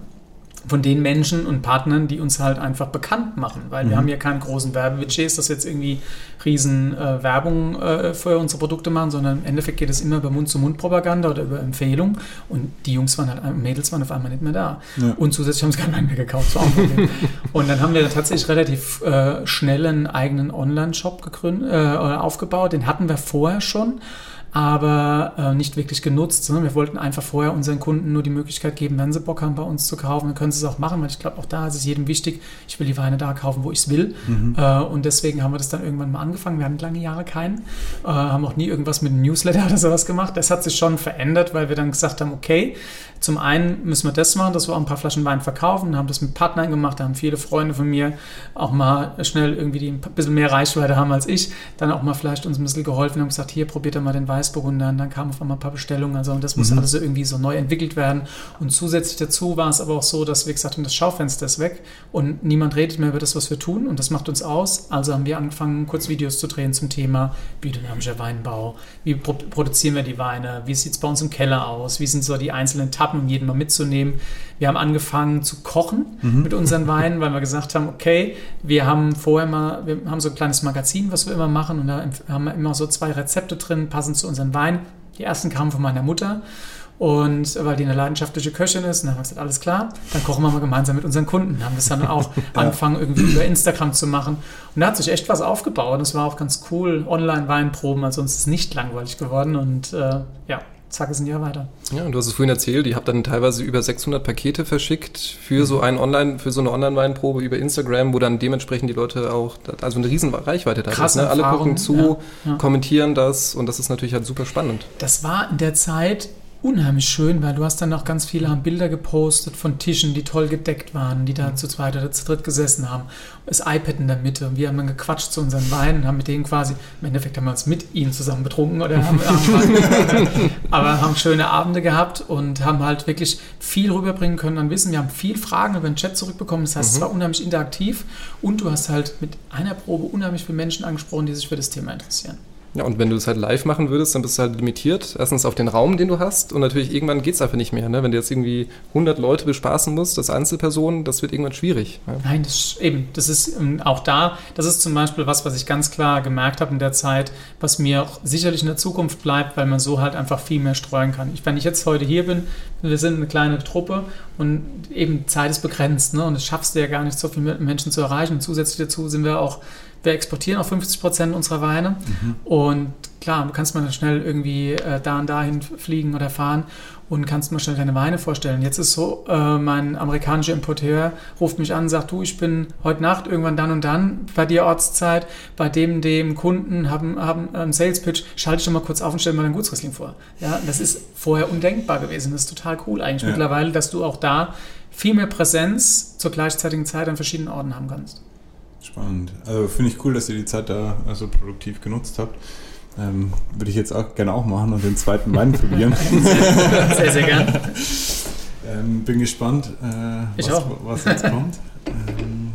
von den Menschen und Partnern, die uns halt einfach bekannt machen, weil mhm. wir haben ja keinen großen Werbebudgets, dass jetzt irgendwie riesen äh, Werbung äh, für unsere Produkte machen, sondern im Endeffekt geht es immer über Mund-zu-Mund-Propaganda oder über Empfehlung. Und die Jungs waren halt, Mädels waren auf einmal nicht mehr da. Ja. und zusätzlich haben sie keinen Wein mehr gekauft, und dann haben wir tatsächlich relativ äh, schnell einen eigenen Online-Shop gegründet, äh, aufgebaut, den hatten wir vorher schon, aber äh, nicht wirklich genutzt. Sondern wir wollten einfach vorher unseren Kunden nur die Möglichkeit geben, wenn sie Bock haben, bei uns zu kaufen, dann können sie es auch machen, weil ich glaube, auch da ist es jedem wichtig, ich will die Weine da kaufen, wo ich es will. Mhm. Äh, und deswegen haben wir das dann irgendwann mal angefangen. Wir hatten lange Jahre keinen, äh, haben auch nie irgendwas mit einem Newsletter oder sowas gemacht. Das hat sich schon verändert, weil wir dann gesagt haben, okay, zum einen müssen wir das machen, dass wir auch ein paar Flaschen Wein verkaufen, haben das mit Partnern gemacht, da haben viele Freunde von mir auch mal schnell irgendwie, die ein bisschen mehr Reichweite haben als ich, dann auch mal vielleicht uns ein bisschen geholfen und gesagt, hier, probiert doch mal den Weißburgunder. Und dann kamen auf einmal ein paar Bestellungen, also und das muss mhm. alles irgendwie so neu entwickelt werden. Und zusätzlich dazu war es aber auch so, dass wir gesagt haben, das Schaufenster ist weg und niemand redet mehr über das, was wir tun. Und das macht uns aus, also haben wir angefangen, kurz Videos zu drehen zum Thema biodynamischer Weinbau, wie produzieren wir die Weine, wie sieht es bei uns im Keller aus, wie sind so die einzelnen Etappen Etappen, um jeden mal mitzunehmen. Wir haben angefangen zu kochen mhm. mit unseren Weinen, weil wir gesagt haben, okay, wir haben vorher mal, wir haben so ein kleines Magazin, was wir immer machen und da haben wir immer so zwei Rezepte drin, passend zu unseren Weinen. Die ersten kamen von meiner Mutter und weil die eine leidenschaftliche Köchin ist, und dann haben wir gesagt, alles klar, dann kochen wir mal gemeinsam mit unseren Kunden. Dann haben es dann auch ja. angefangen, irgendwie über Instagram zu machen. Und da hat sich echt was aufgebaut. Das war auch ganz cool. Online-Weinproben, also uns ist nicht langweilig geworden. Und äh, ja, zack, ist ein Jahr weiter. Ja, und du hast es vorhin erzählt, ihr habt dann teilweise über 600 Pakete verschickt für so ein Online, für so eine Online-Weinprobe über Instagram, wo dann dementsprechend die Leute auch, also eine riesen Reichweite da ist. Ne? Alle gucken zu, ja, ja. kommentieren das und das ist natürlich halt super spannend. Das war in der Zeit unheimlich schön, weil du hast dann noch ganz viele haben Bilder gepostet von Tischen, die toll gedeckt waren, die da mhm. zu zweit oder zu dritt gesessen haben. Das iPad in der Mitte und wir haben dann gequatscht zu unseren Weinen, haben mit denen quasi, im Endeffekt haben wir uns mit ihnen zusammen betrunken oder haben, haben aber haben schöne Abende gehabt und haben halt wirklich viel rüberbringen können an Wissen. Wir haben viel Fragen über den Chat zurückbekommen, das heißt, mhm. es war unheimlich interaktiv und du hast halt mit einer Probe unheimlich viele Menschen angesprochen, die sich für das Thema interessieren. Ja, und wenn du es halt live machen würdest, dann bist du halt limitiert. Erstens auf den Raum, den du hast. Und natürlich irgendwann geht es einfach nicht mehr. Ne? Wenn du jetzt irgendwie 100 Leute bespaßen musst, das Einzelpersonen, das wird irgendwann schwierig. Ja? Nein, das, eben. Das ist ähm, auch da, das ist zum Beispiel was, was ich ganz klar gemerkt habe in der Zeit, was mir auch sicherlich in der Zukunft bleibt, weil man so halt einfach viel mehr streuen kann. Ich, wenn ich jetzt heute hier bin, wir sind eine kleine Truppe und eben Zeit ist begrenzt. Ne? Und es schaffst du ja gar nicht, so viele Menschen zu erreichen. Und zusätzlich dazu sind wir auch wir exportieren auch 50 Prozent unserer Weine. Mhm. Und klar, du kannst mal schnell irgendwie äh, da und dahin fliegen oder fahren und kannst mal schnell deine Weine vorstellen. Jetzt ist so, äh, mein amerikanischer Importeur ruft mich an, sagt, du, ich bin heute Nacht irgendwann dann und dann bei dir Ortszeit, bei dem, dem Kunden haben, haben einen Sales Pitch, schalte ich schon mal kurz auf und stelle mal dein Gutsriesling vor. Ja, das ist vorher undenkbar gewesen. Das ist total cool eigentlich ja. mittlerweile, dass du auch da viel mehr Präsenz zur gleichzeitigen Zeit an verschiedenen Orten haben kannst. Spannend. Also finde ich cool, dass ihr die Zeit da so also produktiv genutzt habt. Ähm, Würde ich jetzt auch gerne auch machen und den zweiten Wein probieren. sehr, sehr gern. Ähm, bin gespannt, äh, was, was, jetzt kommt. Ähm,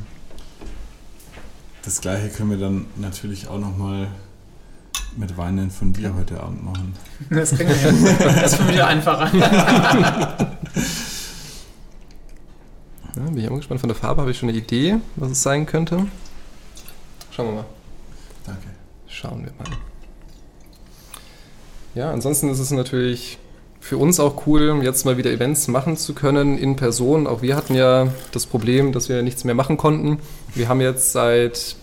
das gleiche können wir dann natürlich auch nochmal mit Weinen von dir heute Abend machen. Das wir hin. Das ist für mich einfacher. Ja, bin ich auch gespannt. Von der Farbe habe ich schon eine Idee, was es sein könnte. Schauen wir mal. Danke. Schauen wir mal. Ja, ansonsten ist es natürlich für uns auch cool, jetzt mal wieder Events machen zu können in Person. Auch wir hatten ja das Problem, dass wir nichts mehr machen konnten. Wir haben jetzt seit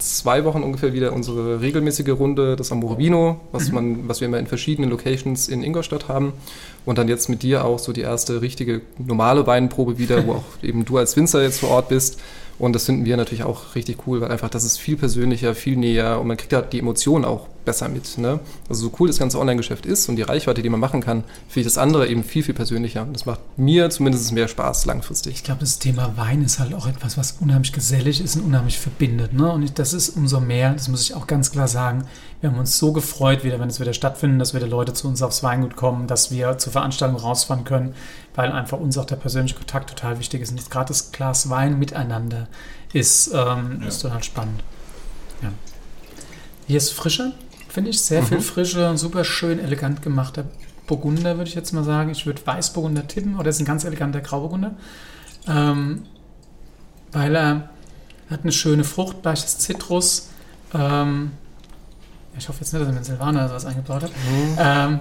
zwei Wochen ungefähr wieder unsere regelmäßige Runde des Amorovino, was, mhm. man, was wir immer in verschiedenen Locations in Ingolstadt haben. Und dann jetzt mit dir auch so die erste richtige normale Weinprobe wieder, wo auch eben du als Winzer jetzt vor Ort bist. Und das finden wir natürlich auch richtig cool, weil einfach das ist viel persönlicher, viel näher und man kriegt halt die Emotionen auch besser mit. Ne? Also so cool das ganze Online-Geschäft ist und die Reichweite, die man machen kann, finde ich das andere eben viel, viel persönlicher. Und das macht mir zumindest mehr Spaß langfristig. Ich glaube, das Thema Wein ist halt auch etwas, was unheimlich gesellig ist und unheimlich verbindet. Ne? Und das ist umso mehr, das muss ich auch ganz klar sagen, wir haben uns so gefreut, wieder, wenn es wieder stattfindet, dass wieder Leute zu uns aufs Weingut kommen, dass wir zur Veranstaltung rausfahren können, weil einfach uns auch der persönliche Kontakt total wichtig ist. Und gerade das Glas Wein miteinander ist, ähm, ja. ist total spannend. Ja. Hier ist frischer, finde ich. Sehr mhm. viel Frische, super schön, elegant gemachter Burgunder, würde ich jetzt mal sagen. Ich würde Weißburgunder tippen, oder ist ein ganz eleganter Grauburgunder. Ähm, weil er hat eine schöne Frucht, leichtes Zitrus. Ähm, ich hoffe jetzt nicht, dass er mit Silvaner sowas eingebaut hat. Mhm. Ähm,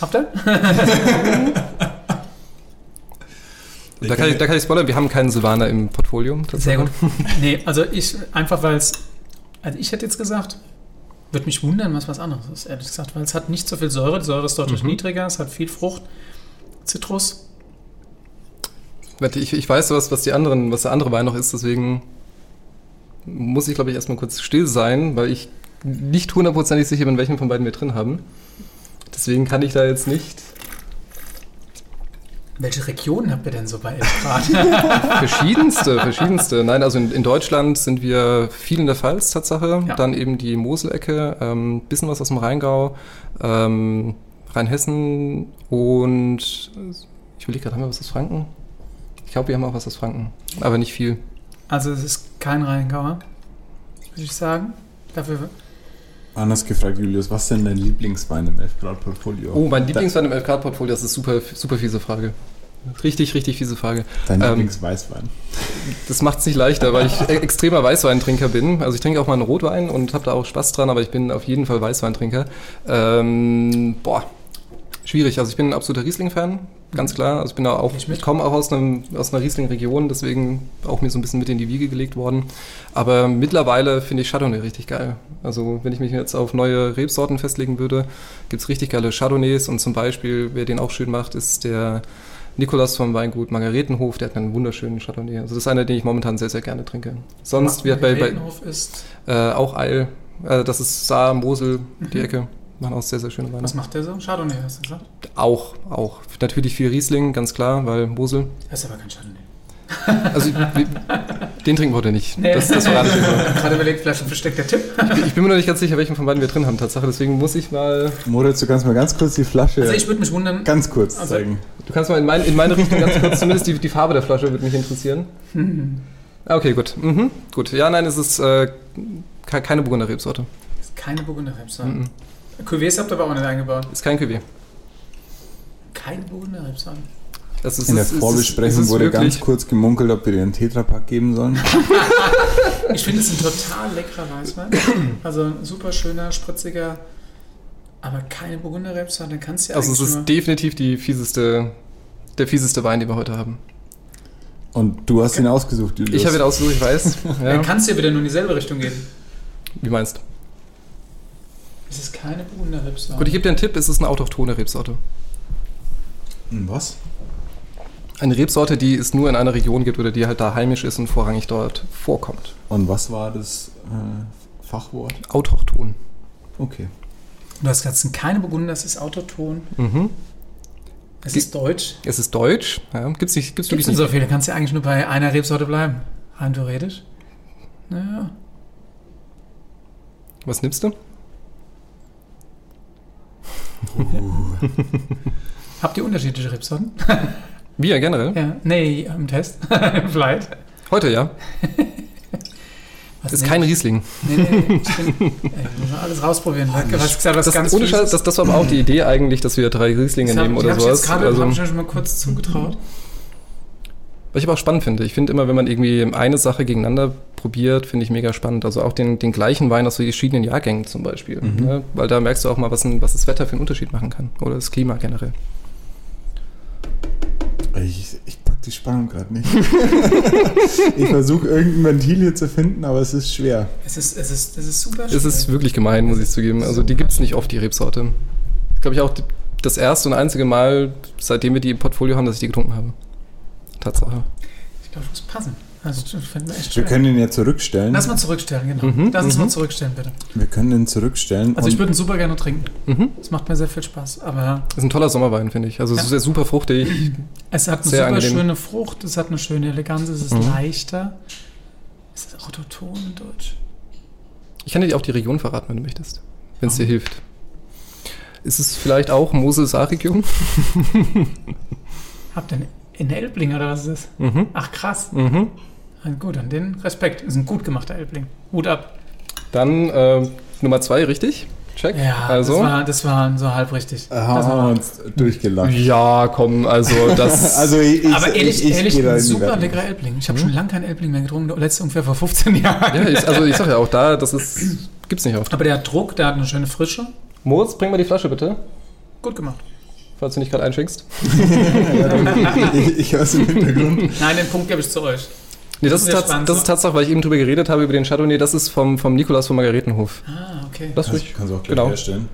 habt ihr? da, kann ich, da kann ich spoilern, wir haben keinen Silvaner im Portfolio. Sehr gut. nee, also ich, einfach weil es, also ich hätte jetzt gesagt, Würde mich wundern, was was anderes ist, ehrlich gesagt, weil es hat nicht so viel Säure. Die Säure ist deutlich mhm. niedriger, es hat viel Frucht, Zitrus. Warte, ich, ich weiß, was, was, die anderen, was der andere Wein noch ist, deswegen muss ich, glaube ich, erstmal kurz still sein, weil ich nicht hundertprozentig sicher bin, welchen von beiden wir drin haben. Deswegen kann ich da jetzt nicht welche Regionen habt ihr denn so bei 11 Grad? verschiedenste, verschiedenste. Nein, also in, in, Deutschland sind wir viel in der Pfalz, Tatsache. Ja. Dann eben die Moselecke, ähm, bisschen was aus dem Rheingau, ähm, Rheinhessen und ich will gerade, haben wir was aus Franken? Ich glaube, wir haben auch was aus Franken, aber nicht viel. Also es ist kein Rheingauer, würde ich sagen. Dafür Anders gefragt, Julius, was ist denn dein Lieblingswein im 11 Grad Portfolio? Oh, mein Lieblingswein im 11 Grad Portfolio, das ist super, super fiese Frage. Richtig, richtig fiese Frage. Dein ähm, Lieblingsweißwein? Das macht es nicht leichter, weil ich e- extremer Weißweintrinker bin. Also ich trinke auch mal einen Rotwein und habe da auch Spaß dran, aber ich bin auf jeden Fall Weißweintrinker. Ähm, boah, schwierig. Also ich bin ein absoluter Riesling-Fan, ganz klar. Also ich bin da auch, ich, komme auch aus, einem, aus einer Riesling-Region, deswegen auch mir so ein bisschen mit in die Wiege gelegt worden. Aber mittlerweile finde ich Chardonnay richtig geil. Also wenn ich mich jetzt auf neue Rebsorten festlegen würde, gibt es richtig geile Chardonnays und zum Beispiel, wer den auch schön macht, ist der Nikolas vom Weingut Margaretenhof, der hat einen wunderschönen Chardonnay. Also das ist einer, den ich momentan sehr, sehr gerne trinke. Sonst, wie bei, bei ist äh, auch Eil, äh, das ist Saar, Mosel, mhm. die Ecke machen auch sehr, sehr schöne Weine. Was macht der so? Chardonnay, hast du gesagt? Auch, auch. Natürlich viel Riesling, ganz klar, weil Mosel. Das ist aber kein Chardonnay. Also, den trinken wir heute nicht. Nee. Das, das verrate ich Gerade überlegt, vielleicht ein versteckter Tipp. Ich, ich, bin mir noch nicht ganz sicher, welchen von beiden wir drin haben, Tatsache. Deswegen muss ich mal. Moritz, du kannst mal ganz kurz die Flasche. Also, ich würde mich wundern. Ganz kurz also, zeigen. Du kannst mal in, mein, in meine Richtung ganz kurz, zumindest die, die Farbe der Flasche würde mich interessieren. Mhm. Okay, gut. Mhm. Gut. Ja, nein, es ist äh, keine Burgunder Rebsorte. Keine Burgunder Rebsorte. Mhm. Cuvées habt ihr aber auch nicht eingebaut. Ist kein Cuvée. Keine Burgunder Rebsorte. In der Vorbesprechung wurde ganz kurz gemunkelt, ob wir dir einen Tetrapack geben sollen. ich finde es ein total leckerer Weißwein. Also super schöner, spritziger, aber keine Burgunder Rebsorte. Kannst ja Also es ist definitiv die fieseste, der fieseste Wein, den wir heute haben. Und du hast okay. ihn ausgesucht, Julius. Ich habe ihn ausgesucht, ich weiß. ja. Dann kannst du ja wieder nur in dieselbe Richtung gehen. Wie meinst du? Es ist keine Burgunder Rebsorte. Gut, ich gebe dir einen Tipp, es ist eine autochtone Rebsorte. Hm, was? Eine Rebsorte, die es nur in einer Region gibt oder die halt da heimisch ist und vorrangig dort vorkommt. Und was war das äh, Fachwort? Autochton. Okay. Du hast gesagt, keine Burgunder, es ist autoton. Mhm. Es ist deutsch. Es ist deutsch. Ja, gibt's nicht, gibt's, gibt's nicht so viele. Kannst ja eigentlich nur bei einer Rebsorte bleiben. Rein theoretisch. Naja. Was nimmst du? Uh. Habt ihr unterschiedliche Rebsorten? Wir generell? Ja. Nee, im Test. Vielleicht. Heute ja. Was das ist kein Riesling. Nee, nee, ich bin, ey, alles rausprobieren. Danke, was gesagt, was das, ganz ohne Scheiß, das, das war aber auch die Idee eigentlich, dass wir drei Rieslinge nehmen oder sowas. Ich also, habe ich schon mal kurz zugetraut. Was ich aber auch spannend finde. Ich finde immer, wenn man irgendwie eine Sache gegeneinander probiert, finde ich mega spannend. Also auch den, den gleichen Wein aus verschiedenen Jahrgängen zum Beispiel. Mhm. Ne? Weil da merkst du auch mal, was, ein, was das Wetter für einen Unterschied machen kann. Oder das Klima generell. Ich, ich pack die Spannung gerade nicht. ich versuche irgendein Ventil hier zu finden, aber es ist schwer. Es ist, es ist, es ist super schwer. Es ist wirklich gemein, muss ich zugeben. Also die gibt es nicht oft, die Rebsorte. Das glaube ich auch das erste und einzige Mal, seitdem wir die im Portfolio haben, dass ich die getrunken habe. Tatsache. Ich glaube, das muss passen. Also, wir, echt wir können ihn ja zurückstellen. Lass mal zurückstellen, genau. Mhm, Lass uns mhm. mal zurückstellen, bitte. Wir können ihn zurückstellen. Also ich würde ihn super gerne trinken. Mhm. Das macht mir sehr viel Spaß. Aber das ist ein toller Sommerwein, finde ich. Also ja. es ist super fruchtig. Es hat eine super angenehm. schöne Frucht, es hat eine schöne Eleganz, es ist mhm. leichter. Es ist autoton in Deutsch. Ich kann dir auch die Region verraten, wenn du möchtest. Wenn es dir hilft. Ist es vielleicht auch Mosel-Saar-Region? Habt ihr eine in Elbling oder was ist das? Mhm. Ach krass. Mhm. Gut, an den Respekt. Ist ein gut gemachter Elbling. Hut ab. Dann äh, Nummer zwei, richtig? Check. Ja, also. das, war, das war so halb richtig. Haben wir uns durchgelacht. Ja, komm, also das. also ich, Aber ehrlich, ich, ich ehrlich, ein super leckerer Elbling. Ich habe hm? schon lange keinen Elbling mehr getrunken, letzte ungefähr vor 15 Jahren. Ja, ich, also ich sag ja auch da, das ist, gibt's nicht oft. Aber der hat Druck, der hat eine schöne Frische. Moritz, bring mal die Flasche bitte. Gut gemacht falls du nicht gerade einschenkst. ich, ich höre es im Hintergrund. Nein, den Punkt gebe ich zu euch. Nee, das, das, ist, das ist Tatsache, weil ich eben drüber geredet habe, über den Chardonnay, das ist vom, vom Nikolaus von Margaretenhof. Ah, okay. Das kannst, kannst du auch gleich genau. herstellen.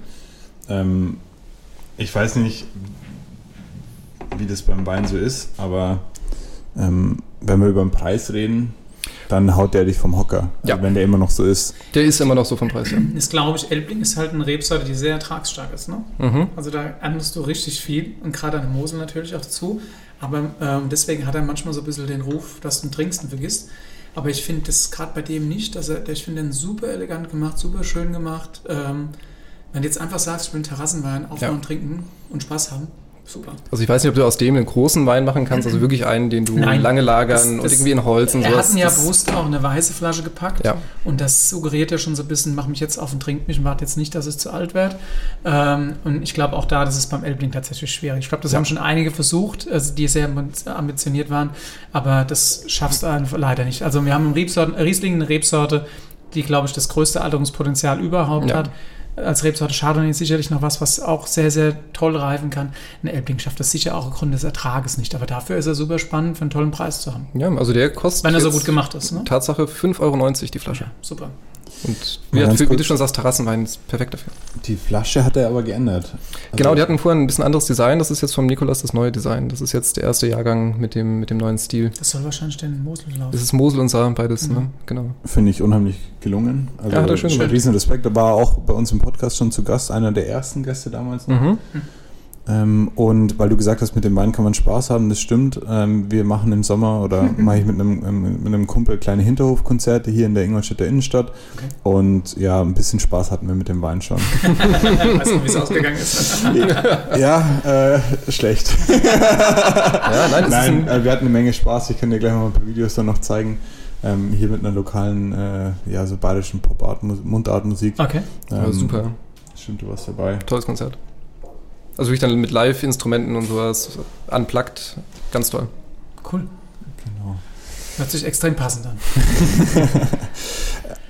Ähm, ich weiß nicht, wie das beim Wein so ist, aber ähm, wenn wir über den Preis reden, dann haut der dich vom Hocker, ja. wenn der immer noch so ist. Der ist immer noch so vom Preis, ja. Ist, glaube ich, Elbling ist halt eine Rebsorte, die sehr ertragsstark ist. Ne? Mhm. Also da ernstest du richtig viel und gerade an der Mosel natürlich auch dazu. Aber ähm, deswegen hat er manchmal so ein bisschen den Ruf, dass du ihn trinkst und vergisst. Aber ich finde das gerade bei dem nicht. Also ich finde den super elegant gemacht, super schön gemacht. Ähm, wenn du jetzt einfach sagst, ich will einen Terrassenwein aufmachen, ja. trinken und Spaß haben, Super. Also ich weiß nicht, ob du aus dem einen großen Wein machen kannst, also wirklich einen, den du Nein, lange lagern das, das, und irgendwie in Holz und so. Wir hatten ja bewusst auch eine weiße Flasche gepackt ja. und das suggeriert ja schon so ein bisschen, mach mich jetzt auf und trink mich und warte jetzt nicht, dass es zu alt wird. Ähm, und ich glaube auch da, das ist beim Elbling tatsächlich schwierig. Ich glaube, das ja. haben schon einige versucht, also die sehr ambitioniert waren, aber das schaffst du leider nicht. Also wir haben im Riesling eine Rebsorte, die, glaube ich, das größte Alterungspotenzial überhaupt ja. hat als Rebsorte Chardonnay ist sicherlich noch was, was auch sehr, sehr toll reifen kann. Ein Elbling schafft das sicher auch aufgrund des Ertrages nicht, aber dafür ist er super spannend, für einen tollen Preis zu haben. Ja, also der kostet. Wenn er so gut gemacht ist, ne? Tatsache 5,90 Euro die Flasche. Ja, super. Und ja, für, wie du schon sagst, Terrassenwein ist perfekt dafür. Die Flasche hat er aber geändert. Also genau, die hatten vorher ein bisschen anderes Design. Das ist jetzt vom Nikolas das neue Design. Das ist jetzt der erste Jahrgang mit dem, mit dem neuen Stil. Das soll wahrscheinlich den Mosel laufen. Das ist Mosel und Saar, beides, mhm. ne? Genau. Finde ich unheimlich gelungen. Also ja, hat er schön gemacht. Riesen Respekt. Er war auch bei uns im Podcast schon zu Gast, einer der ersten Gäste damals noch. Mhm. Ähm, und weil du gesagt hast, mit dem Wein kann man Spaß haben, das stimmt. Ähm, wir machen im Sommer oder mache ich mit einem, ähm, mit einem Kumpel kleine Hinterhofkonzerte hier in der Ingolstädter Innenstadt. Okay. Und ja, ein bisschen Spaß hatten wir mit dem Wein schon. weißt du, wie es ausgegangen ist? ja, äh, schlecht. ja, nein, nein äh, wir hatten eine Menge Spaß. Ich kann dir gleich mal ein paar Videos dann noch zeigen. Ähm, hier mit einer lokalen, äh, ja, so bayerischen Pop-Art, Mundartmusik. Okay. Ja, super. Stimmt, du warst dabei. Tolles Konzert. Also wirklich dann mit Live-Instrumenten und sowas, unplugged, ganz toll. Cool. Genau. Hört sich extrem passend an.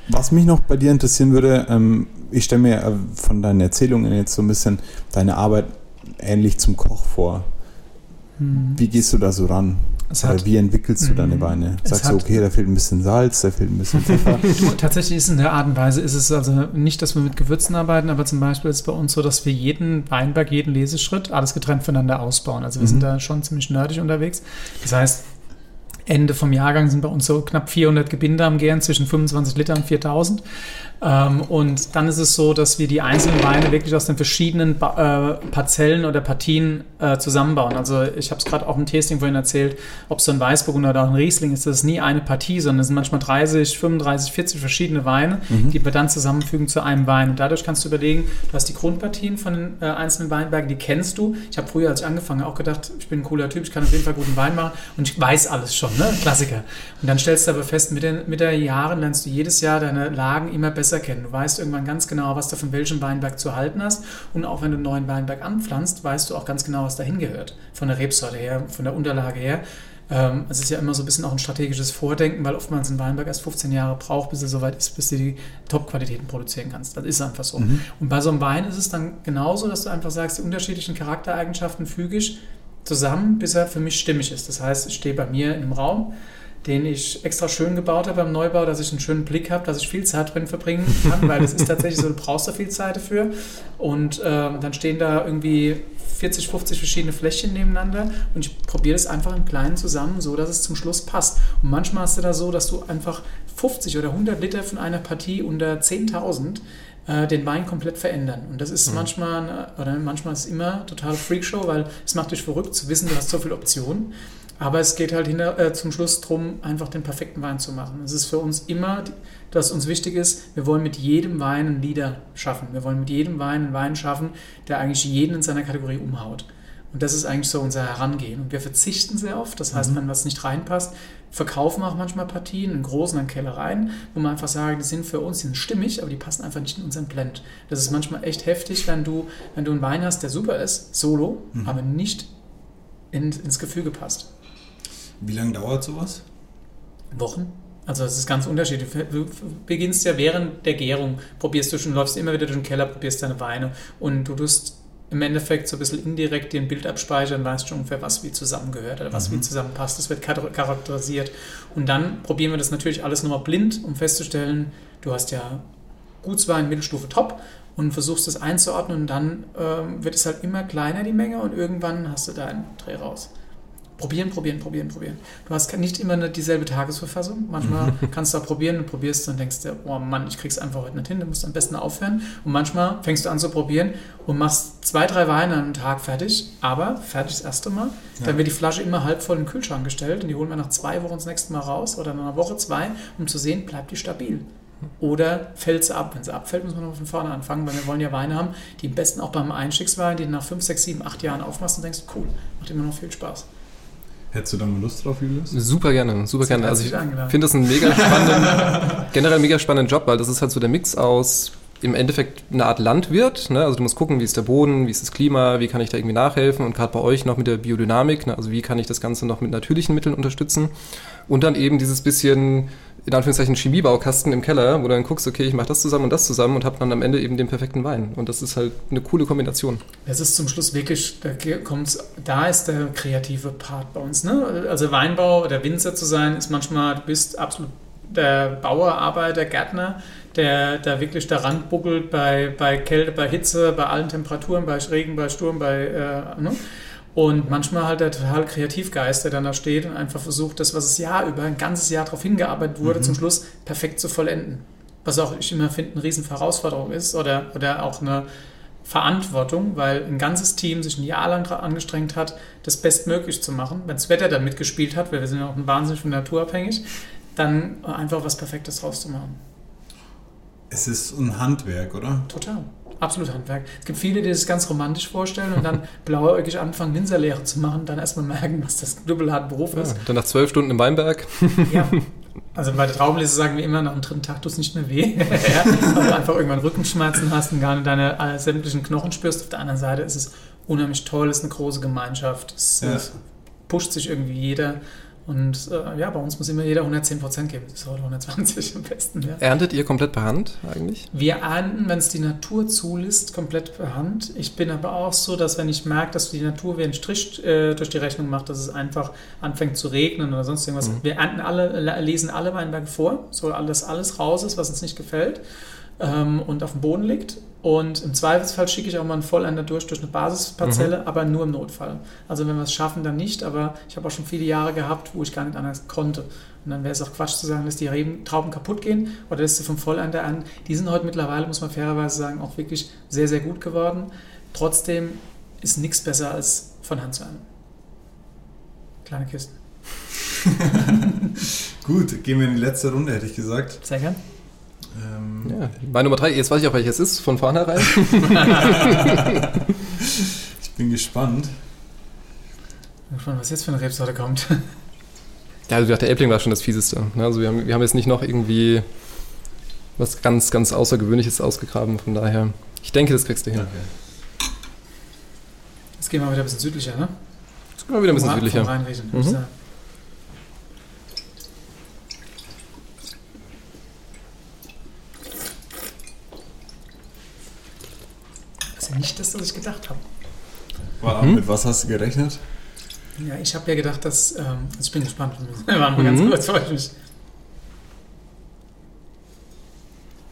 Was mich noch bei dir interessieren würde, ähm, ich stelle mir äh, von deinen Erzählungen jetzt so ein bisschen deine Arbeit ähnlich zum Koch vor. Hm. Wie gehst du da so ran? Hat, wie entwickelst du deine mhm. Weine? Sagst du, okay, da fehlt ein bisschen Salz, da fehlt ein bisschen Pfeffer? Tatsächlich ist in der Art und Weise ist es also nicht, dass wir mit Gewürzen arbeiten, aber zum Beispiel ist es bei uns so, dass wir jeden Weinberg, jeden Leseschritt alles getrennt voneinander ausbauen. Also wir mhm. sind da schon ziemlich nerdig unterwegs. Das heißt, Ende vom Jahrgang sind bei uns so knapp 400 Gebinde am Gären, zwischen 25 Liter und 4000. Ähm, und dann ist es so, dass wir die einzelnen Weine wirklich aus den verschiedenen ba äh, Parzellen oder Partien äh, zusammenbauen. Also ich habe es gerade auch im Tasting vorhin erzählt, ob es so ein Weißburgunder oder auch ein Riesling ist, das ist nie eine Partie, sondern es sind manchmal 30, 35, 40 verschiedene Weine, mhm. die wir dann zusammenfügen zu einem Wein. Und dadurch kannst du überlegen, du hast die Grundpartien von den äh, einzelnen Weinbergen, die kennst du. Ich habe früher, als ich angefangen habe, auch gedacht, ich bin ein cooler Typ, ich kann auf jeden Fall guten Wein machen und ich weiß alles schon, ne? Klassiker. Und dann stellst du aber fest, mit, den, mit der Jahren lernst du jedes Jahr deine Lagen immer besser kennen. Du weißt irgendwann ganz genau, was du von welchem Weinberg zu halten hast. Und auch wenn du einen neuen Weinberg anpflanzt, weißt du auch ganz genau, was dahin gehört. Von der Rebsorte her, von der Unterlage her. Ähm, es ist ja immer so ein bisschen auch ein strategisches Vordenken, weil oftmals ein Weinberg erst 15 Jahre braucht, bis er soweit ist, bis du die Top-Qualitäten produzieren kannst. Das ist einfach so. Mhm. Und bei so einem Wein ist es dann genauso, dass du einfach sagst, die unterschiedlichen Charaktereigenschaften füge ich zusammen, bis er für mich stimmig ist. Das heißt, ich stehe bei mir im Raum, den ich extra schön gebaut habe beim Neubau, dass ich einen schönen Blick habe, dass ich viel Zeit drin verbringen kann, weil es ist tatsächlich so, du brauchst da viel Zeit dafür. Und ähm, dann stehen da irgendwie 40, 50 verschiedene Fläschchen nebeneinander und ich probiere das einfach im Kleinen zusammen, so dass es zum Schluss passt. Und manchmal hast du da so, dass du einfach 50 oder 100 Liter von einer Partie unter 10.000 äh, den Wein komplett verändern. Und das ist mhm. manchmal, oder manchmal ist es immer total Freakshow, weil es macht dich verrückt zu wissen, du hast so viele Optionen. Aber es geht halt hinter, äh, zum Schluss darum, einfach den perfekten Wein zu machen. Es ist für uns immer, dass uns wichtig ist, wir wollen mit jedem Wein einen Leader schaffen. Wir wollen mit jedem Wein einen Wein schaffen, der eigentlich jeden in seiner Kategorie umhaut. Und das ist eigentlich so unser Herangehen. Und wir verzichten sehr oft. Das heißt, mhm. wenn was nicht reinpasst, verkaufen auch manchmal Partien in großen an Kellereien, wo man einfach sagen, die sind für uns, die sind stimmig, aber die passen einfach nicht in unseren Blend. Das ist manchmal echt heftig, wenn du, wenn du einen Wein hast, der super ist, solo, mhm. aber nicht in, ins Gefüge passt. Wie lange dauert sowas? Wochen. Also es ist ganz unterschiedlich. Du beginnst ja während der Gärung, probierst du schon, läufst immer wieder durch den Keller, probierst deine Weine und du tust im Endeffekt so ein bisschen indirekt dir ein Bild abspeichern, weißt schon ungefähr, was wie zusammengehört oder was mhm. wie zusammenpasst. Das wird charakterisiert. Und dann probieren wir das natürlich alles nochmal blind, um festzustellen, du hast ja Gutswein, Mittelstufe, Top und versuchst das einzuordnen und dann ähm, wird es halt immer kleiner, die Menge, und irgendwann hast du deinen Dreh raus. Probieren, probieren, probieren, probieren. Du hast nicht immer eine, dieselbe Tagesverfassung. Manchmal kannst du da probieren und probierst und denkst dir, oh Mann, ich krieg's einfach heute nicht hin, du musst am besten aufhören. Und manchmal fängst du an zu probieren und machst zwei, drei Weine an einem Tag fertig, aber fertig das erste Mal. Ja. Dann wird die Flasche immer halb voll in den Kühlschrank gestellt und die holen wir nach zwei Wochen das nächste Mal raus oder in einer Woche zwei, um zu sehen, bleibt die stabil. Oder fällt sie ab? Wenn sie abfällt, muss man noch von vorne anfangen, weil wir wollen ja Weine haben, die am besten auch beim Einstiegswein, die nach 5, 6, 7, 8 Jahren aufmachst und denkst, cool, macht immer noch viel Spaß. Hättest du da mal Lust drauf, Julius? Super gerne, super gerne. Also ich finde das einen mega spannenden, generell mega spannenden Job, weil das ist halt so der Mix aus im Endeffekt eine Art Landwirt. Ne? Also du musst gucken, wie ist der Boden, wie ist das Klima, wie kann ich da irgendwie nachhelfen und gerade bei euch noch mit der Biodynamik, ne? also wie kann ich das Ganze noch mit natürlichen Mitteln unterstützen. Und dann eben dieses bisschen in Anführungszeichen Chemiebaukasten im Keller, wo du dann guckst, okay, ich mache das zusammen und das zusammen und habe dann am Ende eben den perfekten Wein. Und das ist halt eine coole Kombination. Es ist zum Schluss wirklich, da kommt's, da ist der kreative Part bei uns. Ne? Also Weinbau oder Winzer zu sein, ist manchmal, du bist absolut der Bauer, Arbeiter, Gärtner, der da wirklich daran buckelt bei, bei Kälte, bei Hitze, bei allen Temperaturen, bei Regen, bei Sturm, bei äh, ne? Und manchmal halt der total Kreativgeist, der dann da steht und einfach versucht, das, was das Jahr über, ein ganzes Jahr darauf hingearbeitet wurde, mhm. zum Schluss perfekt zu vollenden. Was auch, ich immer finde, eine riesen Herausforderung ist oder, oder auch eine Verantwortung, weil ein ganzes Team sich ein Jahr lang angestrengt hat, das bestmöglich zu machen. Wenn das Wetter dann mitgespielt hat, weil wir sind ja auch wahnsinnig von Natur abhängig, dann einfach was Perfektes draus zu machen. Es ist ein Handwerk, oder? Total absolut Handwerk. Es gibt viele, die das ganz romantisch vorstellen und dann blauäugig anfangen, Winzerlehre zu machen, dann erstmal merken, was das knüppelharte Beruf ist. Ja, dann nach zwölf Stunden im Weinberg. ja. Also bei der Traubenlese sagen wir immer, nach dem dritten Tag tut es nicht mehr weh, ja, weil du einfach irgendwann Rückenschmerzen hast und gar nicht deine äh, sämtlichen Knochen spürst. Auf der anderen Seite ist es unheimlich toll, es ist eine große Gemeinschaft, es, ja. es pusht sich irgendwie jeder und äh, ja, bei uns muss immer jeder 110 Prozent geben. Das ist heute 120 am besten. Ja. Erntet ihr komplett per Hand eigentlich? Wir ernten, wenn es die Natur zulässt, komplett per Hand. Ich bin aber auch so, dass wenn ich merke, dass die Natur wie einen Strich äh, durch die Rechnung macht, dass es einfach anfängt zu regnen oder sonst irgendwas. Mhm. Wir ernten alle, lesen alle Weinberge vor, so alles, alles raus ist, was uns nicht gefällt ähm, und auf dem Boden liegt. Und im Zweifelsfall schicke ich auch mal einen Vollender durch, durch eine Basisparzelle, mhm. aber nur im Notfall. Also wenn wir es schaffen, dann nicht. Aber ich habe auch schon viele Jahre gehabt, wo ich gar nicht anders konnte. Und dann wäre es auch Quatsch zu sagen, dass die Reben, Trauben kaputt gehen oder dass sie vom Vollender an. Die sind heute mittlerweile, muss man fairerweise sagen, auch wirklich sehr, sehr gut geworden. Trotzdem ist nichts besser als von Hand zu ernten. Kleine Kisten. gut, gehen wir in die letzte Runde, hätte ich gesagt. Sehr gern. Ähm ja, bei Nummer drei, jetzt weiß ich auch, welches ist, von vornherein. ich bin gespannt. Gespannt, was jetzt für eine Rebsorte kommt. Ja, also der Elbling war schon das Fieseste. Ne? Also wir haben, wir haben jetzt nicht noch irgendwie was ganz, ganz Außergewöhnliches ausgegraben, von daher. Ich denke, das kriegst du hin. Okay. Jetzt gehen wir wieder ein bisschen südlicher, ne? Jetzt gehen wir wieder ein bisschen südlicher. Mhm. Nicht das, was ich gedacht habe. Mhm. Mit was hast du gerechnet? Ja, ich habe ja gedacht, dass. Ähm, also ich bin gespannt. Wir waren mal ganz mhm. kurz,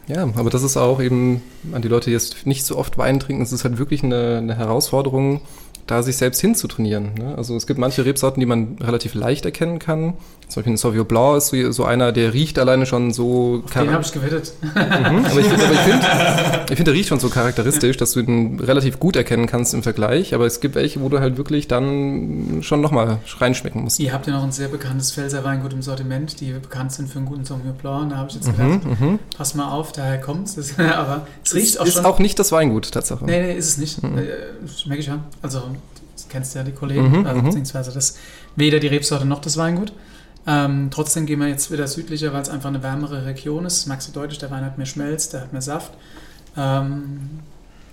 Ja, aber das ist auch eben an die Leute, die jetzt nicht so oft Wein trinken, es ist halt wirklich eine, eine Herausforderung, da sich selbst hinzutrainieren. Ne? Also es gibt manche Rebsorten, die man relativ leicht erkennen kann. Zum Beispiel ein Sauvignon Blanc ist so, so einer, der riecht alleine schon so... Den habe ich gewettet. Mhm, aber ich finde, ich find, der riecht schon so charakteristisch, dass du ihn relativ gut erkennen kannst im Vergleich. Aber es gibt welche, wo du halt wirklich dann schon nochmal reinschmecken musst. Ihr habt ja noch ein sehr bekanntes Pfälzer Weingut im Sortiment, die bekannt sind für einen guten Sauvignon Blanc. Da habe ich jetzt gedacht, mhm, mhm. pass mal auf, daher kommt es. aber es riecht auch ist schon... Ist auch nicht das Weingut, tatsächlich. Nee, nee, ist es nicht. Mhm. Äh, schmecke ich ja. Also, kennst du ja die Kollegen, mhm, also, beziehungsweise das, weder die Rebsorte noch das Weingut. Ähm, trotzdem gehen wir jetzt wieder südlicher, weil es einfach eine wärmere Region ist. Das merkst du deutlich, der Wein hat mehr Schmelz, der hat mehr Saft. Ähm,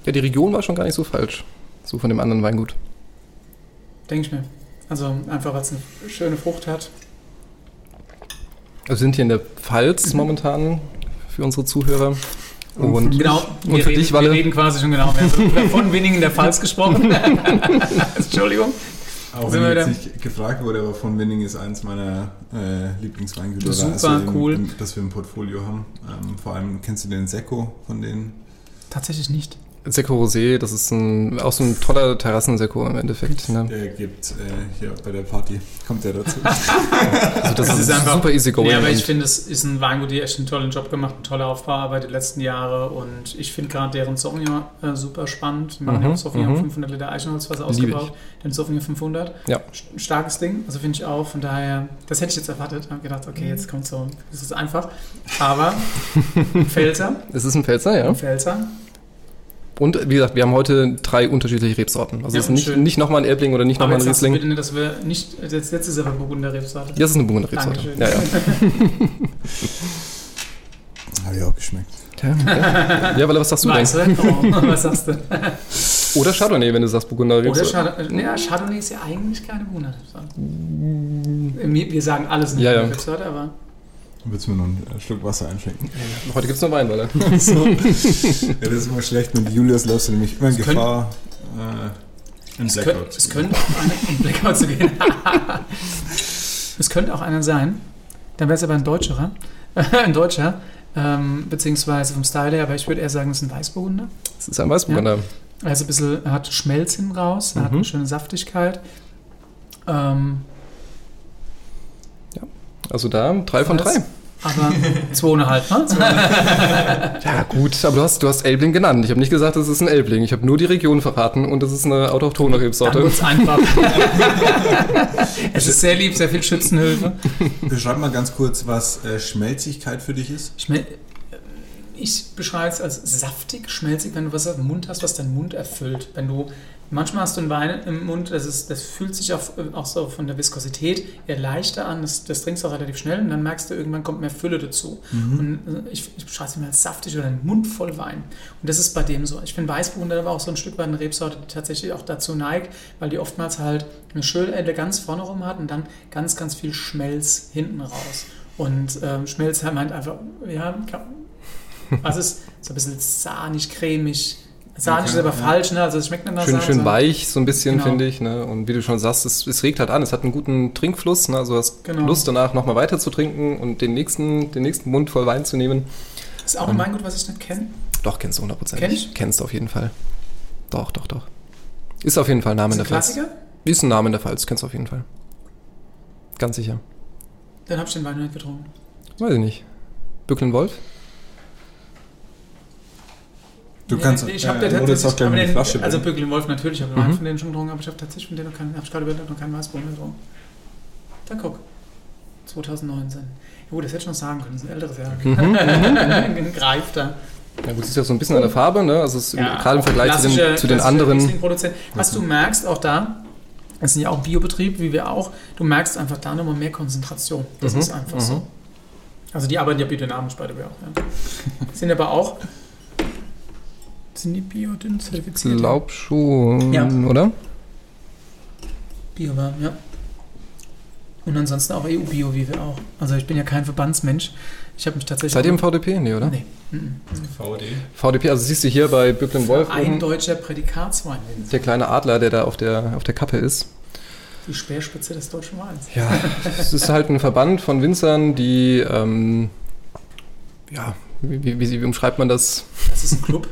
ja, die Region war schon gar nicht so falsch, so von dem anderen Weingut. Denke ich mir. Also einfach, weil es eine schöne Frucht hat. Wir sind hier in der Pfalz mhm. momentan für unsere Zuhörer. Und, genau, und für reden, dich, Walle? Wir reden quasi schon genau. Wir haben von Winning in der Pfalz gesprochen. Entschuldigung. Auch wenn jetzt nicht gefragt wurde, aber von Winning ist eins meiner äh, Lieblingsweingüter. Super also cool. Im, das wir im Portfolio haben. Ähm, vor allem kennst du den Sekko von denen? Tatsächlich nicht. Sekko Rosé, das ist ein, auch so ein toller Terrassensekko im Endeffekt. Ne? Der gibt äh, hier bei der Party, kommt der dazu. also das, das ist, ist, einfach super easy going. Ja, aber ich finde, es ist ein Weingut, die echt einen tollen Job gemacht, eine tolle Aufbauarbeit die letzten Jahre und ich finde gerade deren Sauvignon äh, super spannend. Machen mhm, auch Sauvignon mhm. 500 Liter Eichenholzwasser ausgebaut, den Sauvignon 500. Ja. Starkes Ding, also finde ich auch. Von daher, das hätte ich jetzt erwartet. Ich habe gedacht, okay, jetzt kommt so, das ist einfach. Aber Pfälzer. Es ist ein Pfälzer, ja. Ein Pfälzer. Und wie gesagt, wir haben heute drei unterschiedliche Rebsorten. Also ja, es ist nicht, nicht nochmal ein Erbling oder nicht nochmal ein Riesling. Bitte nicht, dass wir nicht, jetzt, jetzt ist aber Burgunder Rebsorte. Jetzt ist eine Burgunder Rebsorte. Ja, ja. Habe ich auch geschmeckt. Ja, ja. ja weil was sagst du Weiß, denn? Oh, was sagst du? Oder Chardonnay, wenn du sagst Burgunder Rebsorte. Oder Chardonnay, ja, Chardonnay ist ja eigentlich keine Burgunder Rebsorte. Wir sagen alles nicht ja, ja. Rebsorte, aber... Willst du mir noch einen Schluck Wasser einschenken? Ja, heute gibt es noch Wein, oder? so. Ja, das ist immer schlecht. Mit Julius läufst du nämlich immer in Gefahr, äh, in Blackout könnt, Es könnte auch einer in Blackout zu gehen. es könnte auch einer sein. Dann wäre es aber ein Deutscherer. ein Deutscher. Ähm, beziehungsweise vom Style her, aber ich würde eher sagen, es ist ein Weißburgunder. Es ist ein Weißburgunder. Ja. Also ein bisschen, er hat Schmelz hinten raus, er mhm. hat eine schöne Saftigkeit. Ähm, also da drei von drei. Aber zweieinhalb, ne? ja, gut, aber du hast, du hast Elbling genannt. Ich habe nicht gesagt, das ist ein Elbling. Ich habe nur die Region verraten und das ist eine autochtone Rebsorte. Dann einfach. es ist sehr lieb, sehr viel Schützenhilfe. Beschreib mal ganz kurz, was äh, Schmelzigkeit für dich ist. Schmel ich beschreibe es als saftig, schmelzig, wenn du was im Mund hast, was deinen Mund erfüllt. Wenn du Manchmal hast du einen Wein im Mund, das, ist, das fühlt sich auch, auch so von der Viskosität eher leichter an, das, das trinkst du auch relativ schnell und dann merkst du, irgendwann kommt mehr Fülle dazu. Mhm. Und äh, ich, ich beschreibe es mir als saftig oder ein Mund voll Wein. Und das ist bei dem so. Ich finde Weißburgunder aber auch so ein Stück weit eine Rebsorte, die tatsächlich auch dazu neigt, weil die oftmals halt eine schöne Eleganz vorne rum hat und dann ganz, ganz viel Schmelz hinten raus. Und ähm, Schmelz meint einfach, ja, was ist so ein bisschen sahnig, cremig, Sahne ist aber ja. falsch, ne? Also es schmeckt nach schön, Sahne. Schön weich, so ein bisschen, genau. finde ich. Ne? Und wie du schon sagst, es, es, regt halt an. Es hat einen guten Trinkfluss. Ne? Also du hast genau. Lust danach nochmal weiter zu trinken und den nächsten, den nächsten Mund voll Wein zu nehmen. Ist auch ein ähm, Weingut, was ich nicht kenne? Doch, kennst du hundertprozentig. Kenn ich? Kennst du auf jeden Fall. Doch, doch, doch. Ist auf jeden Fall ein Name ist in der Pfalz. Klassiker? Ist ein Name in der Pfalz, kennst du auf jeden Fall. Ganz sicher. Dann hab ich den Wein nicht getrunken. Weiß ich nicht. Bücklen Wolf? Du kannst, ich habe äh, tatsächlich, auch den, die Flasche also Böckel Wolf natürlich, ich habe mhm. einen von denen schon getrunken, aber ich habe tatsächlich von denen noch keinen, habe ich gerade überlegt, noch keinen Weißbrot getrunken. Dann guck, 2019. Ja gut, das hätte ich noch sagen können, das ist ein älteres Jahr. Mhm. mhm. Greift da. Ja gut, es ist ja so ein bisschen an der Farbe, ne? Also es ja, gerade im Vergleich zu den, zu den anderen. Was du merkst, auch da, es ist ja auch Biobetrieb, wie wir auch, du merkst einfach da nochmal mehr Konzentration. Das mhm. ist einfach mhm. so. Also die arbeiten ja biodynamisch bei der auch. Ja. Sind aber auch sind die Bio-Zertifiziert? Ich glaube schon, ja. oder? Bio war, ja. Und ansonsten auch EU-Bio, wie wir auch. Also ich bin ja kein Verbandsmensch. Ich habe mich tatsächlich... Seid ihr im VDP? Nee, oder? Nee. Mhm. VD. VDP, also siehst du hier bei Bücklen Wolf Ein deutscher Prädikatswein. Der kleine Adler, der da auf der, auf der Kappe ist. Die Speerspitze des deutschen Weins. Ja, es ist halt ein Verband von Winzern, die... Ähm, ja, wie, wie, wie, wie umschreibt man das? Das ist ein Club.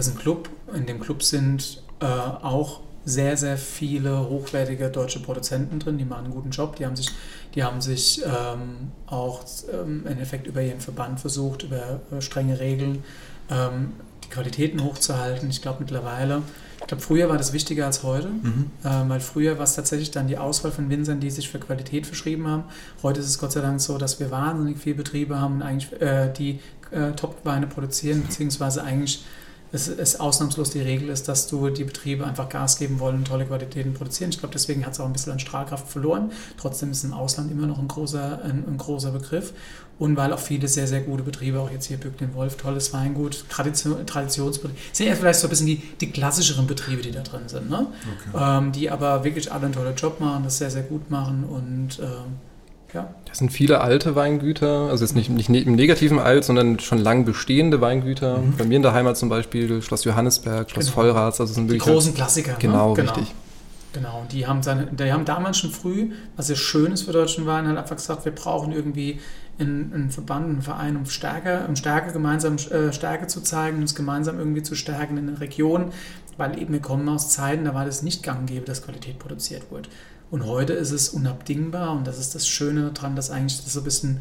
Das ist ein Club. In dem Club sind äh, auch sehr, sehr viele hochwertige deutsche Produzenten drin, die machen einen guten Job. Die haben sich, die haben sich ähm, auch ähm, im Endeffekt über ihren Verband versucht, über, über strenge Regeln ähm, die Qualitäten hochzuhalten. Ich glaube mittlerweile, ich glaube früher war das wichtiger als heute, mhm. äh, weil früher war es tatsächlich dann die Auswahl von Winzern, die sich für Qualität verschrieben haben. Heute ist es Gott sei Dank so, dass wir wahnsinnig viele Betriebe haben, eigentlich, äh, die äh, Top-Weine produzieren, beziehungsweise eigentlich es ist ausnahmslos die Regel ist, dass du die Betriebe einfach Gas geben wollen und tolle Qualitäten produzieren. Ich glaube, deswegen hat es auch ein bisschen an Strahlkraft verloren. Trotzdem ist im Ausland immer noch ein großer, ein, ein großer Begriff. Und weil auch viele sehr, sehr gute Betriebe, auch jetzt hier Bücklen Wolf, tolles Weingut, Tradition, Traditionsbetriebe, sind ja vielleicht so ein bisschen die, die klassischeren Betriebe, die da drin sind, ne? Okay. Ähm, die aber wirklich alle einen tollen Job machen, das sehr, sehr gut machen und ähm, ja. Das sind viele alte Weingüter, also jetzt nicht, nicht ne-, im negativen alt, sondern schon lang bestehende Weingüter. Mhm. Bei mir in der Heimat zum Beispiel Schloss Johannesberg, Schloss genau. Vollrats, also sind wirklich. Die großen Klassiker. Genau, ne? genau. richtig. Genau, die haben, seine, die haben damals schon früh, was sehr schön ist für deutschen Wein, halt einfach gesagt, wir brauchen irgendwie einen, einen Verband, einen Verein, um Stärke, um Stärke gemeinsam äh, Stärke zu zeigen, uns gemeinsam irgendwie zu stärken in der Region, weil eben wir kommen aus Zeiten, da war das nicht gang gäbe, dass Qualität produziert wurde. Und heute ist es unabdingbar und das ist das Schöne daran, dass eigentlich das so ein bisschen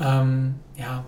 ähm, ja,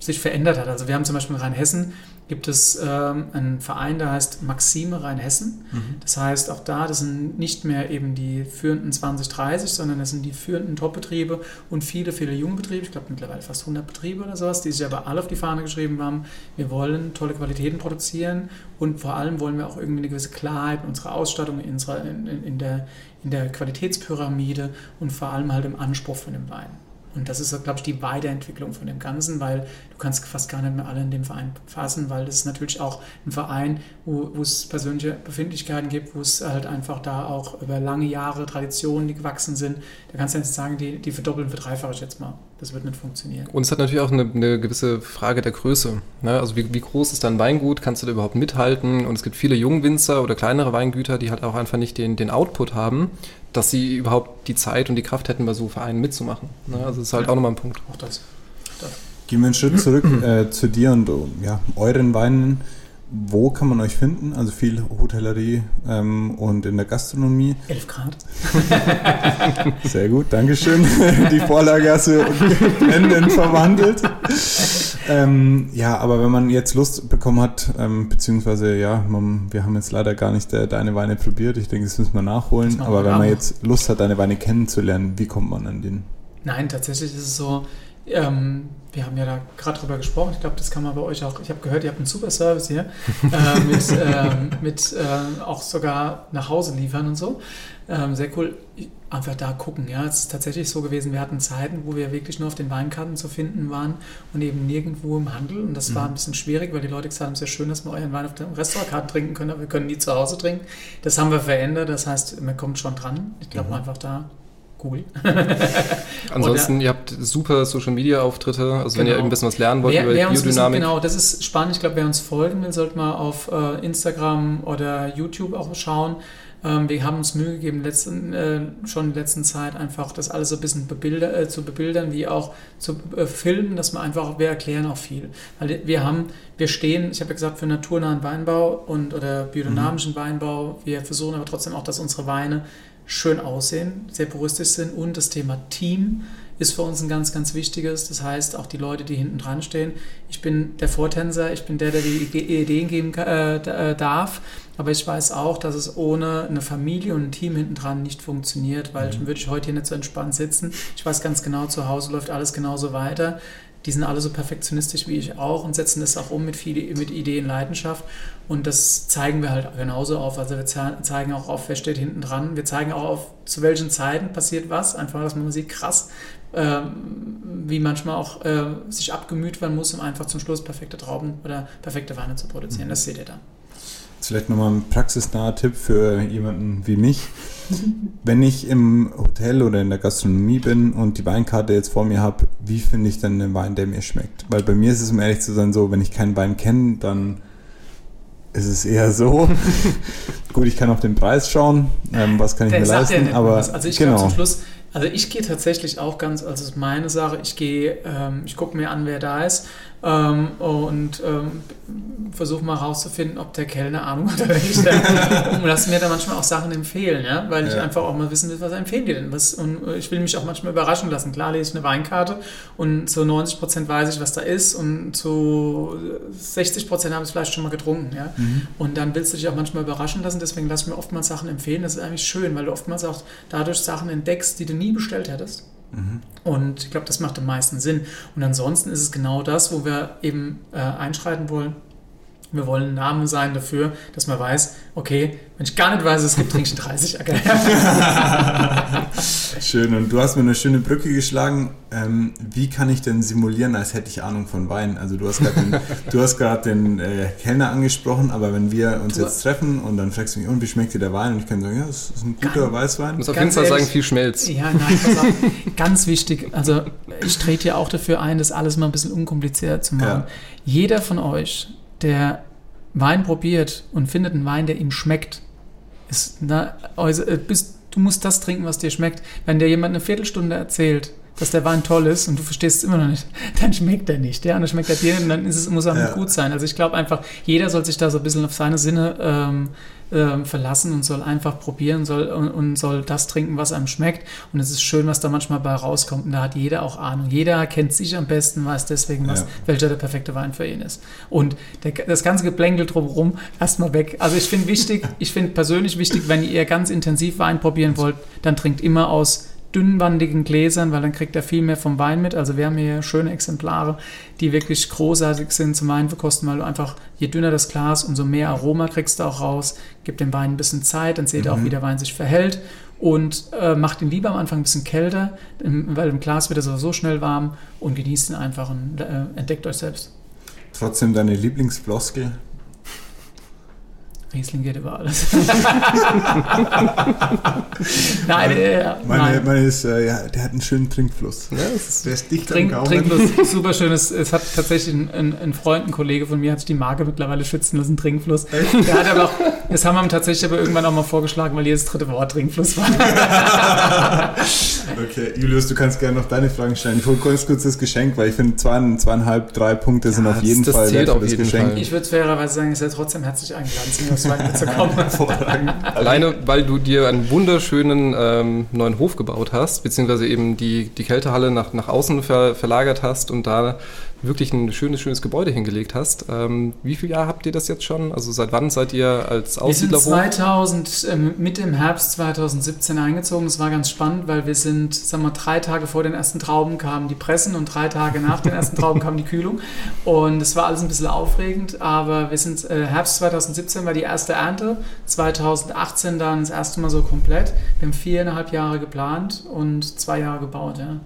sich verändert hat. Also wir haben zum Beispiel in Rheinhessen gibt es ähm, einen Verein, der heißt Maxime Rheinhessen. Mhm. Das heißt, auch da, das sind nicht mehr eben die führenden 20, 30, sondern das sind die führenden Top-Betriebe und viele, viele Jungbetriebe, ich glaube mittlerweile fast 100 Betriebe oder sowas, die sich aber alle auf die Fahne geschrieben haben, wir wollen tolle Qualitäten produzieren und vor allem wollen wir auch irgendwie eine gewisse Klarheit in unserer Ausstattung, in, unserer, in, in, der, in der Qualitätspyramide und vor allem halt im Anspruch von dem Wein. Und das ist, glaube ich, die Weiterentwicklung von dem Ganzen, weil du kannst fast gar nicht mehr alle in dem Verein fassen, weil das ist natürlich auch ein Verein, wo, wo es persönliche Befindlichkeiten gibt, wo es halt einfach da auch über lange Jahre Traditionen, die gewachsen sind. Da kannst du jetzt sagen, die, die verdoppeln, verdreifache ich jetzt mal. Das wird nicht funktionieren. Und es hat natürlich auch eine, eine gewisse Frage der Größe. Ne? Also wie, wie, groß ist dein Weingut? Kannst du da überhaupt mithalten? Und es gibt viele Jungwinzer oder kleinere Weingüter, die halt auch einfach nicht den, den Output haben, dass sie überhaupt die Zeit und die Kraft hätten, bei so Vereinen mitzumachen. Ne? Also das ist halt ja. auch nochmal ein Punkt. Auch das. das. Gehen wir einen Schritt zurück äh, zu dir und ja, euren Weinen. Wo kann man euch finden? Also viel Hotellerie ähm, und in der Gastronomie. 11 Grad. Sehr gut, Dankeschön. Die Vorlage hast du blendend verwandelt. Ähm, ja, aber wenn man jetzt Lust bekommen hat, ähm, beziehungsweise ja, man, wir haben jetzt leider gar nicht äh, deine Weine probiert. Ich denke, das müssen wir nachholen. Aber wenn man jetzt Lust hat, deine Weine kennenzulernen, wie kommt man an den? Nein, tatsächlich ist es so, ähm, wir haben ja da gerade drüber gesprochen. Ich glaube, das kann man bei euch auch. Ich habe gehört, ihr habt einen super Service hier äh, mit, ähm, mit äh, auch sogar nach Hause liefern und so. Ähm, sehr cool. Einfach da gucken. Ja, es ist tatsächlich so gewesen. Wir hatten Zeiten, wo wir wirklich nur auf den Weinkarten zu finden waren und eben nirgendwo im Handel. Und das mhm. war ein bisschen schwierig, weil die Leute gesagt haben, ja schön, dass wir euren Wein auf den Restaurantkarten trinken können, aber wir können nie zu Hause trinken. Das haben wir verändert. Das heißt, man kommt schon dran. Ich glaube mhm. einfach da Google. Ansonsten, ihr habt super Social Media Auftritte, also genau. wenn ihr genau. ein bisschen was lernen wollt wer, über wer Biodynamik. Wissen, genau, das ist spannend. Ich glaube, wer uns folgen will, sollte mal auf äh, Instagram oder YouTube auch schauen. Ähm, wir haben uns Mühe gegeben, letzten, äh, schon in der letzten Zeit einfach das alles so ein bisschen bebilder, äh, zu bebildern, wie auch zu äh, filmen, dass wir einfach, wir erklären auch viel. Weil wir haben, wir stehen, ich habe ja gesagt, für naturnahen Weinbau und oder biodynamischen mhm. Weinbau. Wir versuchen aber trotzdem auch, dass unsere Weine schön aussehen, sehr puristisch sind und das Thema Team ist für uns ein ganz, ganz wichtiges. Das heißt, auch die Leute, die hinten dran stehen. Ich bin der Vortänzer, ich bin der, der die Ideen geben äh, äh, darf. Aber ich weiß auch, dass es ohne eine Familie und ein Team hinten dran nicht funktioniert, weil mhm. dann würde ich heute hier nicht so entspannt sitzen. Ich weiß ganz genau, zu Hause läuft alles genauso weiter die sind alle so perfektionistisch wie ich auch und setzen das auch um mit, viel, mit Ideen, Leidenschaft. Und das zeigen wir halt genauso auf. Also wir zeigen auch auf, wer steht hinten dran. Wir zeigen auch auf, zu welchen Zeiten passiert was. Einfach, dass man sieht, krass, äh, wie manchmal auch äh, sich abgemüht werden muss, um einfach zum Schluss perfekte Trauben oder perfekte Weine zu produzieren. Mhm. Das seht ihr dann. Jetzt vielleicht nochmal ein praxisnaher Tipp für jemanden wie mich. Wenn ich im Hotel oder in der Gastronomie bin und die Weinkarte jetzt vor mir habe, wie finde ich denn einen Wein, der mir schmeckt? Weil bei mir ist es, um ehrlich zu sein, so, wenn ich keinen Wein kenne, dann ist es eher so. Gut, ich kann auf den Preis schauen, ähm, was kann ich der mir leisten, ja aber also ich genau. zum Schluss, also ich gehe tatsächlich auch ganz, also es ist meine Sache, ich gehe, ähm, ich gucke mir an, wer da ist ähm, und ähm, versuche mal rauszufinden, ob der Kellner Ahnung hat oder nicht. und lasse mir dann manchmal auch Sachen empfehlen, ja? weil ich ja. einfach auch mal wissen will, was empfehlen die denn. Was, und ich will mich auch manchmal überraschen lassen. Klar lese ich eine Weinkarte und zu 90 Prozent weiß ich, was da ist und zu 60 Prozent habe ich vielleicht schon mal getrunken. Ja? Mhm. Und dann willst du dich auch manchmal überraschen lassen, deswegen lasse ich mir oftmals Sachen empfehlen. Das ist eigentlich schön, weil du oftmals auch dadurch Sachen entdeckst, die du nie bestellt hättest. Und ich glaube, das macht am meisten Sinn. Und ansonsten ist es genau das, wo wir eben äh, einschreiten wollen. Wir wollen ein Name sein dafür, dass man weiß, okay, wenn ich gar nicht weiß, es gibt, trinke ich einen 30 Schön, und du hast mir eine schöne Brücke geschlagen. Ähm, wie kann ich denn simulieren, als hätte ich Ahnung von Wein? Also du hast gerade den, den äh, Kellner angesprochen, aber wenn wir uns du jetzt treffen und dann fragst du mich, und wie schmeckt dir der Wein? Und ich kann sagen, ja, das ist ein guter ganz, Weißwein. Ich muss auf jeden Fall sagen, viel Schmelz. Ja, nein, pass auf. ganz wichtig, also ich trete ja auch dafür ein, das alles mal ein bisschen unkompliziert zu machen. Ja. Jeder von euch der Wein probiert und findet einen Wein, der ihm schmeckt, ist, na, also, äh, bist, du musst das trinken, was dir schmeckt. Wenn dir jemand eine Viertelstunde erzählt, dass der Wein toll ist und du verstehst es immer noch nicht, dann schmeckt er nicht. Ja? Und dann schmeckt er dir und dann ist es, muss er ja. gut sein. Also ich glaube einfach, jeder soll sich da so ein bisschen auf seine Sinne ähm, ähm, verlassen und soll einfach probieren soll, und, und, soll das trinken, was einem schmeckt. Und es ist schön, was da manchmal bei rauskommt. Und da hat jeder auch Ahnung. Jeder kennt sich am besten, weiß deswegen, was, ja. welcher der perfekte Wein für ihn ist. Und der, das ganze Geplänkel drumherum erstmal weg. Also ich finde wichtig, ich finde persönlich wichtig, wenn ihr ganz intensiv Wein probieren wollt, dann trinkt immer aus dünnwandigen Gläsern, weil dann kriegt er viel mehr vom Wein mit. Also wir haben hier schöne Exemplare, die wirklich großartig sind zum Wein verkosten, weil du einfach, je dünner das Glas, umso mehr Aroma kriegst du auch raus. Gib dem Wein ein bisschen Zeit, dann seht ihr mhm. auch, wie der Wein sich verhält und äh, macht ihn lieber am Anfang ein bisschen kälter, weil im Glas wird er sowieso schnell warm und genießt ihn einfach und äh, entdeckt euch selbst. Trotzdem deine Lieblingsfloskel? Riesling geht über alles. nein, äh, meine, nein. Meine ist, äh, ja, der hat einen schönen Trinkfluss. Ja, ist, der ist dicht Trink, am Trinkfluss, super schön. Es, es hat tatsächlich ein, ein, ein, Freund, ein Kollege von mir, hat sich die Marke mittlerweile schützen lassen, Trinkfluss. Echt? Der hat aber auch, das haben wir ihm tatsächlich aber irgendwann auch mal vorgeschlagen, weil jedes dritte Wort Trinkfluss war. okay, Julius, du kannst gerne noch deine Fragen stellen. Ich hole ganz kurz das Geschenk, weil ich finde, zwei, zweieinhalb, drei Punkte ja, sind auf jeden das Fall zählt auf jeden Geschenk. Fall. Ich würde fairerweise sagen, ihr seid trotzdem herzlich eingeladen, zu kommen. Alleine, weil du dir einen wunderschönen ähm, neuen Hof gebaut hast, beziehungsweise eben die, die Kältehalle nach, nach außen ver, verlagert hast und da wirklich ein schönes, schönes Gebäude hingelegt hast. Ähm, wie viele Jahre habt ihr das jetzt schon? Also seit wann seid ihr als Aussiedler Wir sind 2000, äh, Mitte im Herbst 2017 eingezogen. Das war ganz spannend, weil wir sind, sagen wir, drei Tage vor den ersten Trauben kamen die Pressen und drei Tage nach den ersten Trauben kam die Kühlung. Und es war alles ein bisschen aufregend, aber wir sind, äh, Herbst 2017 war die erste Ernte, 2018 dann das erste Mal so komplett. Wir haben viereinhalb Jahre geplant und zwei Jahre gebaut, ja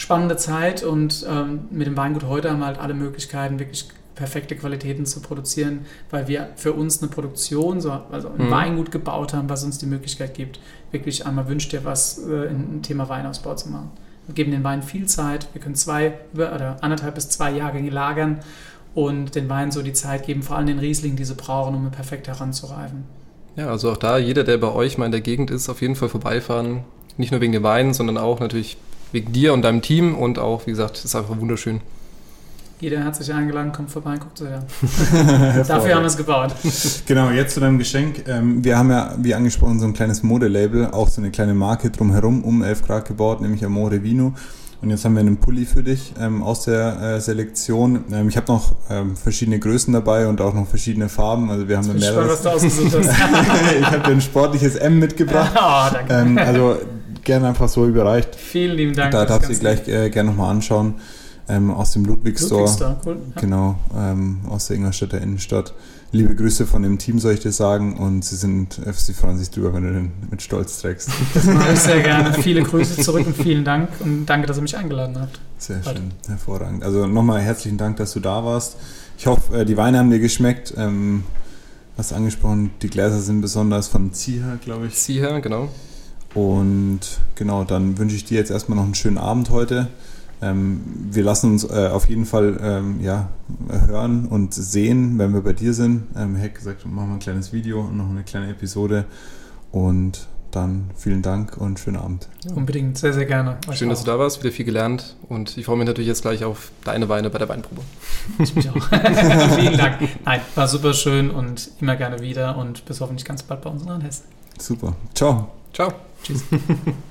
spannende Zeit und ähm, mit dem Weingut heute haben wir halt alle Möglichkeiten, wirklich perfekte Qualitäten zu produzieren, weil wir für uns eine Produktion, so, also ein mhm. Weingut gebaut haben, was uns die Möglichkeit gibt, wirklich einmal wünscht dir was äh, in Thema Weinausbau zu machen. Wir geben den Wein viel Zeit, wir können zwei oder anderthalb bis zwei Jahrgänge lagern und den Wein so die Zeit geben, vor allem den Riesling, die sie brauchen, um perfekt heranzureifen. Ja, also auch da, jeder, der bei euch mal in der Gegend ist, auf jeden Fall vorbeifahren. Nicht nur wegen dem Wein, sondern auch natürlich wegen dir und deinem Team und auch, wie gesagt, es ist einfach wunderschön. Jeder hat sich eingeladen, kommt vorbei, guckt so her. Dafür haben wir es gebaut. Genau, jetzt zu deinem Geschenk. Ähm, wir haben ja, wie angesprochen, so ein kleines Modelabel, auch so eine kleine Marke drumherum um 11 Grad gebaut, nämlich Amore Vino. Und jetzt haben wir einen Pulli für dich ähm, aus der äh, Selektion. Ähm, ich habe noch ähm, verschiedene Größen dabei und auch noch verschiedene Farben. Also wir haben mehrere. Was du ausgesucht hast. ich habe dir ein sportliches M mitgebracht. Oh, danke. Ähm, also gerne einfach so überreicht. Vielen lieben Dank. Da darfst du gleich äh, gerne nochmal anschauen. Ähm, aus dem Ludwig Store. Ludwig Store, cool. Ja. Genau, ähm, aus der Ingolstädter Innenstadt. Liebe Grüße von dem Team, soll ich dir sagen. Und sie sind, äh, sie freuen sich drüber, wenn du den mit Stolz trägst. Das mache ich sehr gerne. Viele Grüße zurück und vielen Dank. Und danke, dass ihr mich eingeladen habt. Sehr Heute. schön, hervorragend. Also nochmal herzlichen Dank, dass du da warst. Ich hoffe, äh, die Weine haben dir geschmeckt. Ähm, hast angesprochen, die Gläser sind besonders von Zieher, glaube ich. Zieher, genau. Und genau, dann wünsche ich dir jetzt erstmal noch einen schönen Abend heute. Ähm, wir lassen uns äh, auf jeden Fall ähm, ja, hören und sehen, wenn wir bei dir sind. Ähm, Heck gesagt, machen wir ein kleines Video und noch eine kleine Episode. Und dann vielen Dank und schönen Abend. Unbedingt, sehr, sehr gerne. Euch Schön, auch. dass du da warst, wieder viel gelernt und ich freue mich natürlich jetzt gleich auf deine Weine bei der Weinprobe. Ich mich auch. vielen Dank. Nein, war super schön und immer gerne wieder und bis hoffentlich ganz bald bei uns in Rheinhessen. Super. Ciao. Ciao. Tschüss.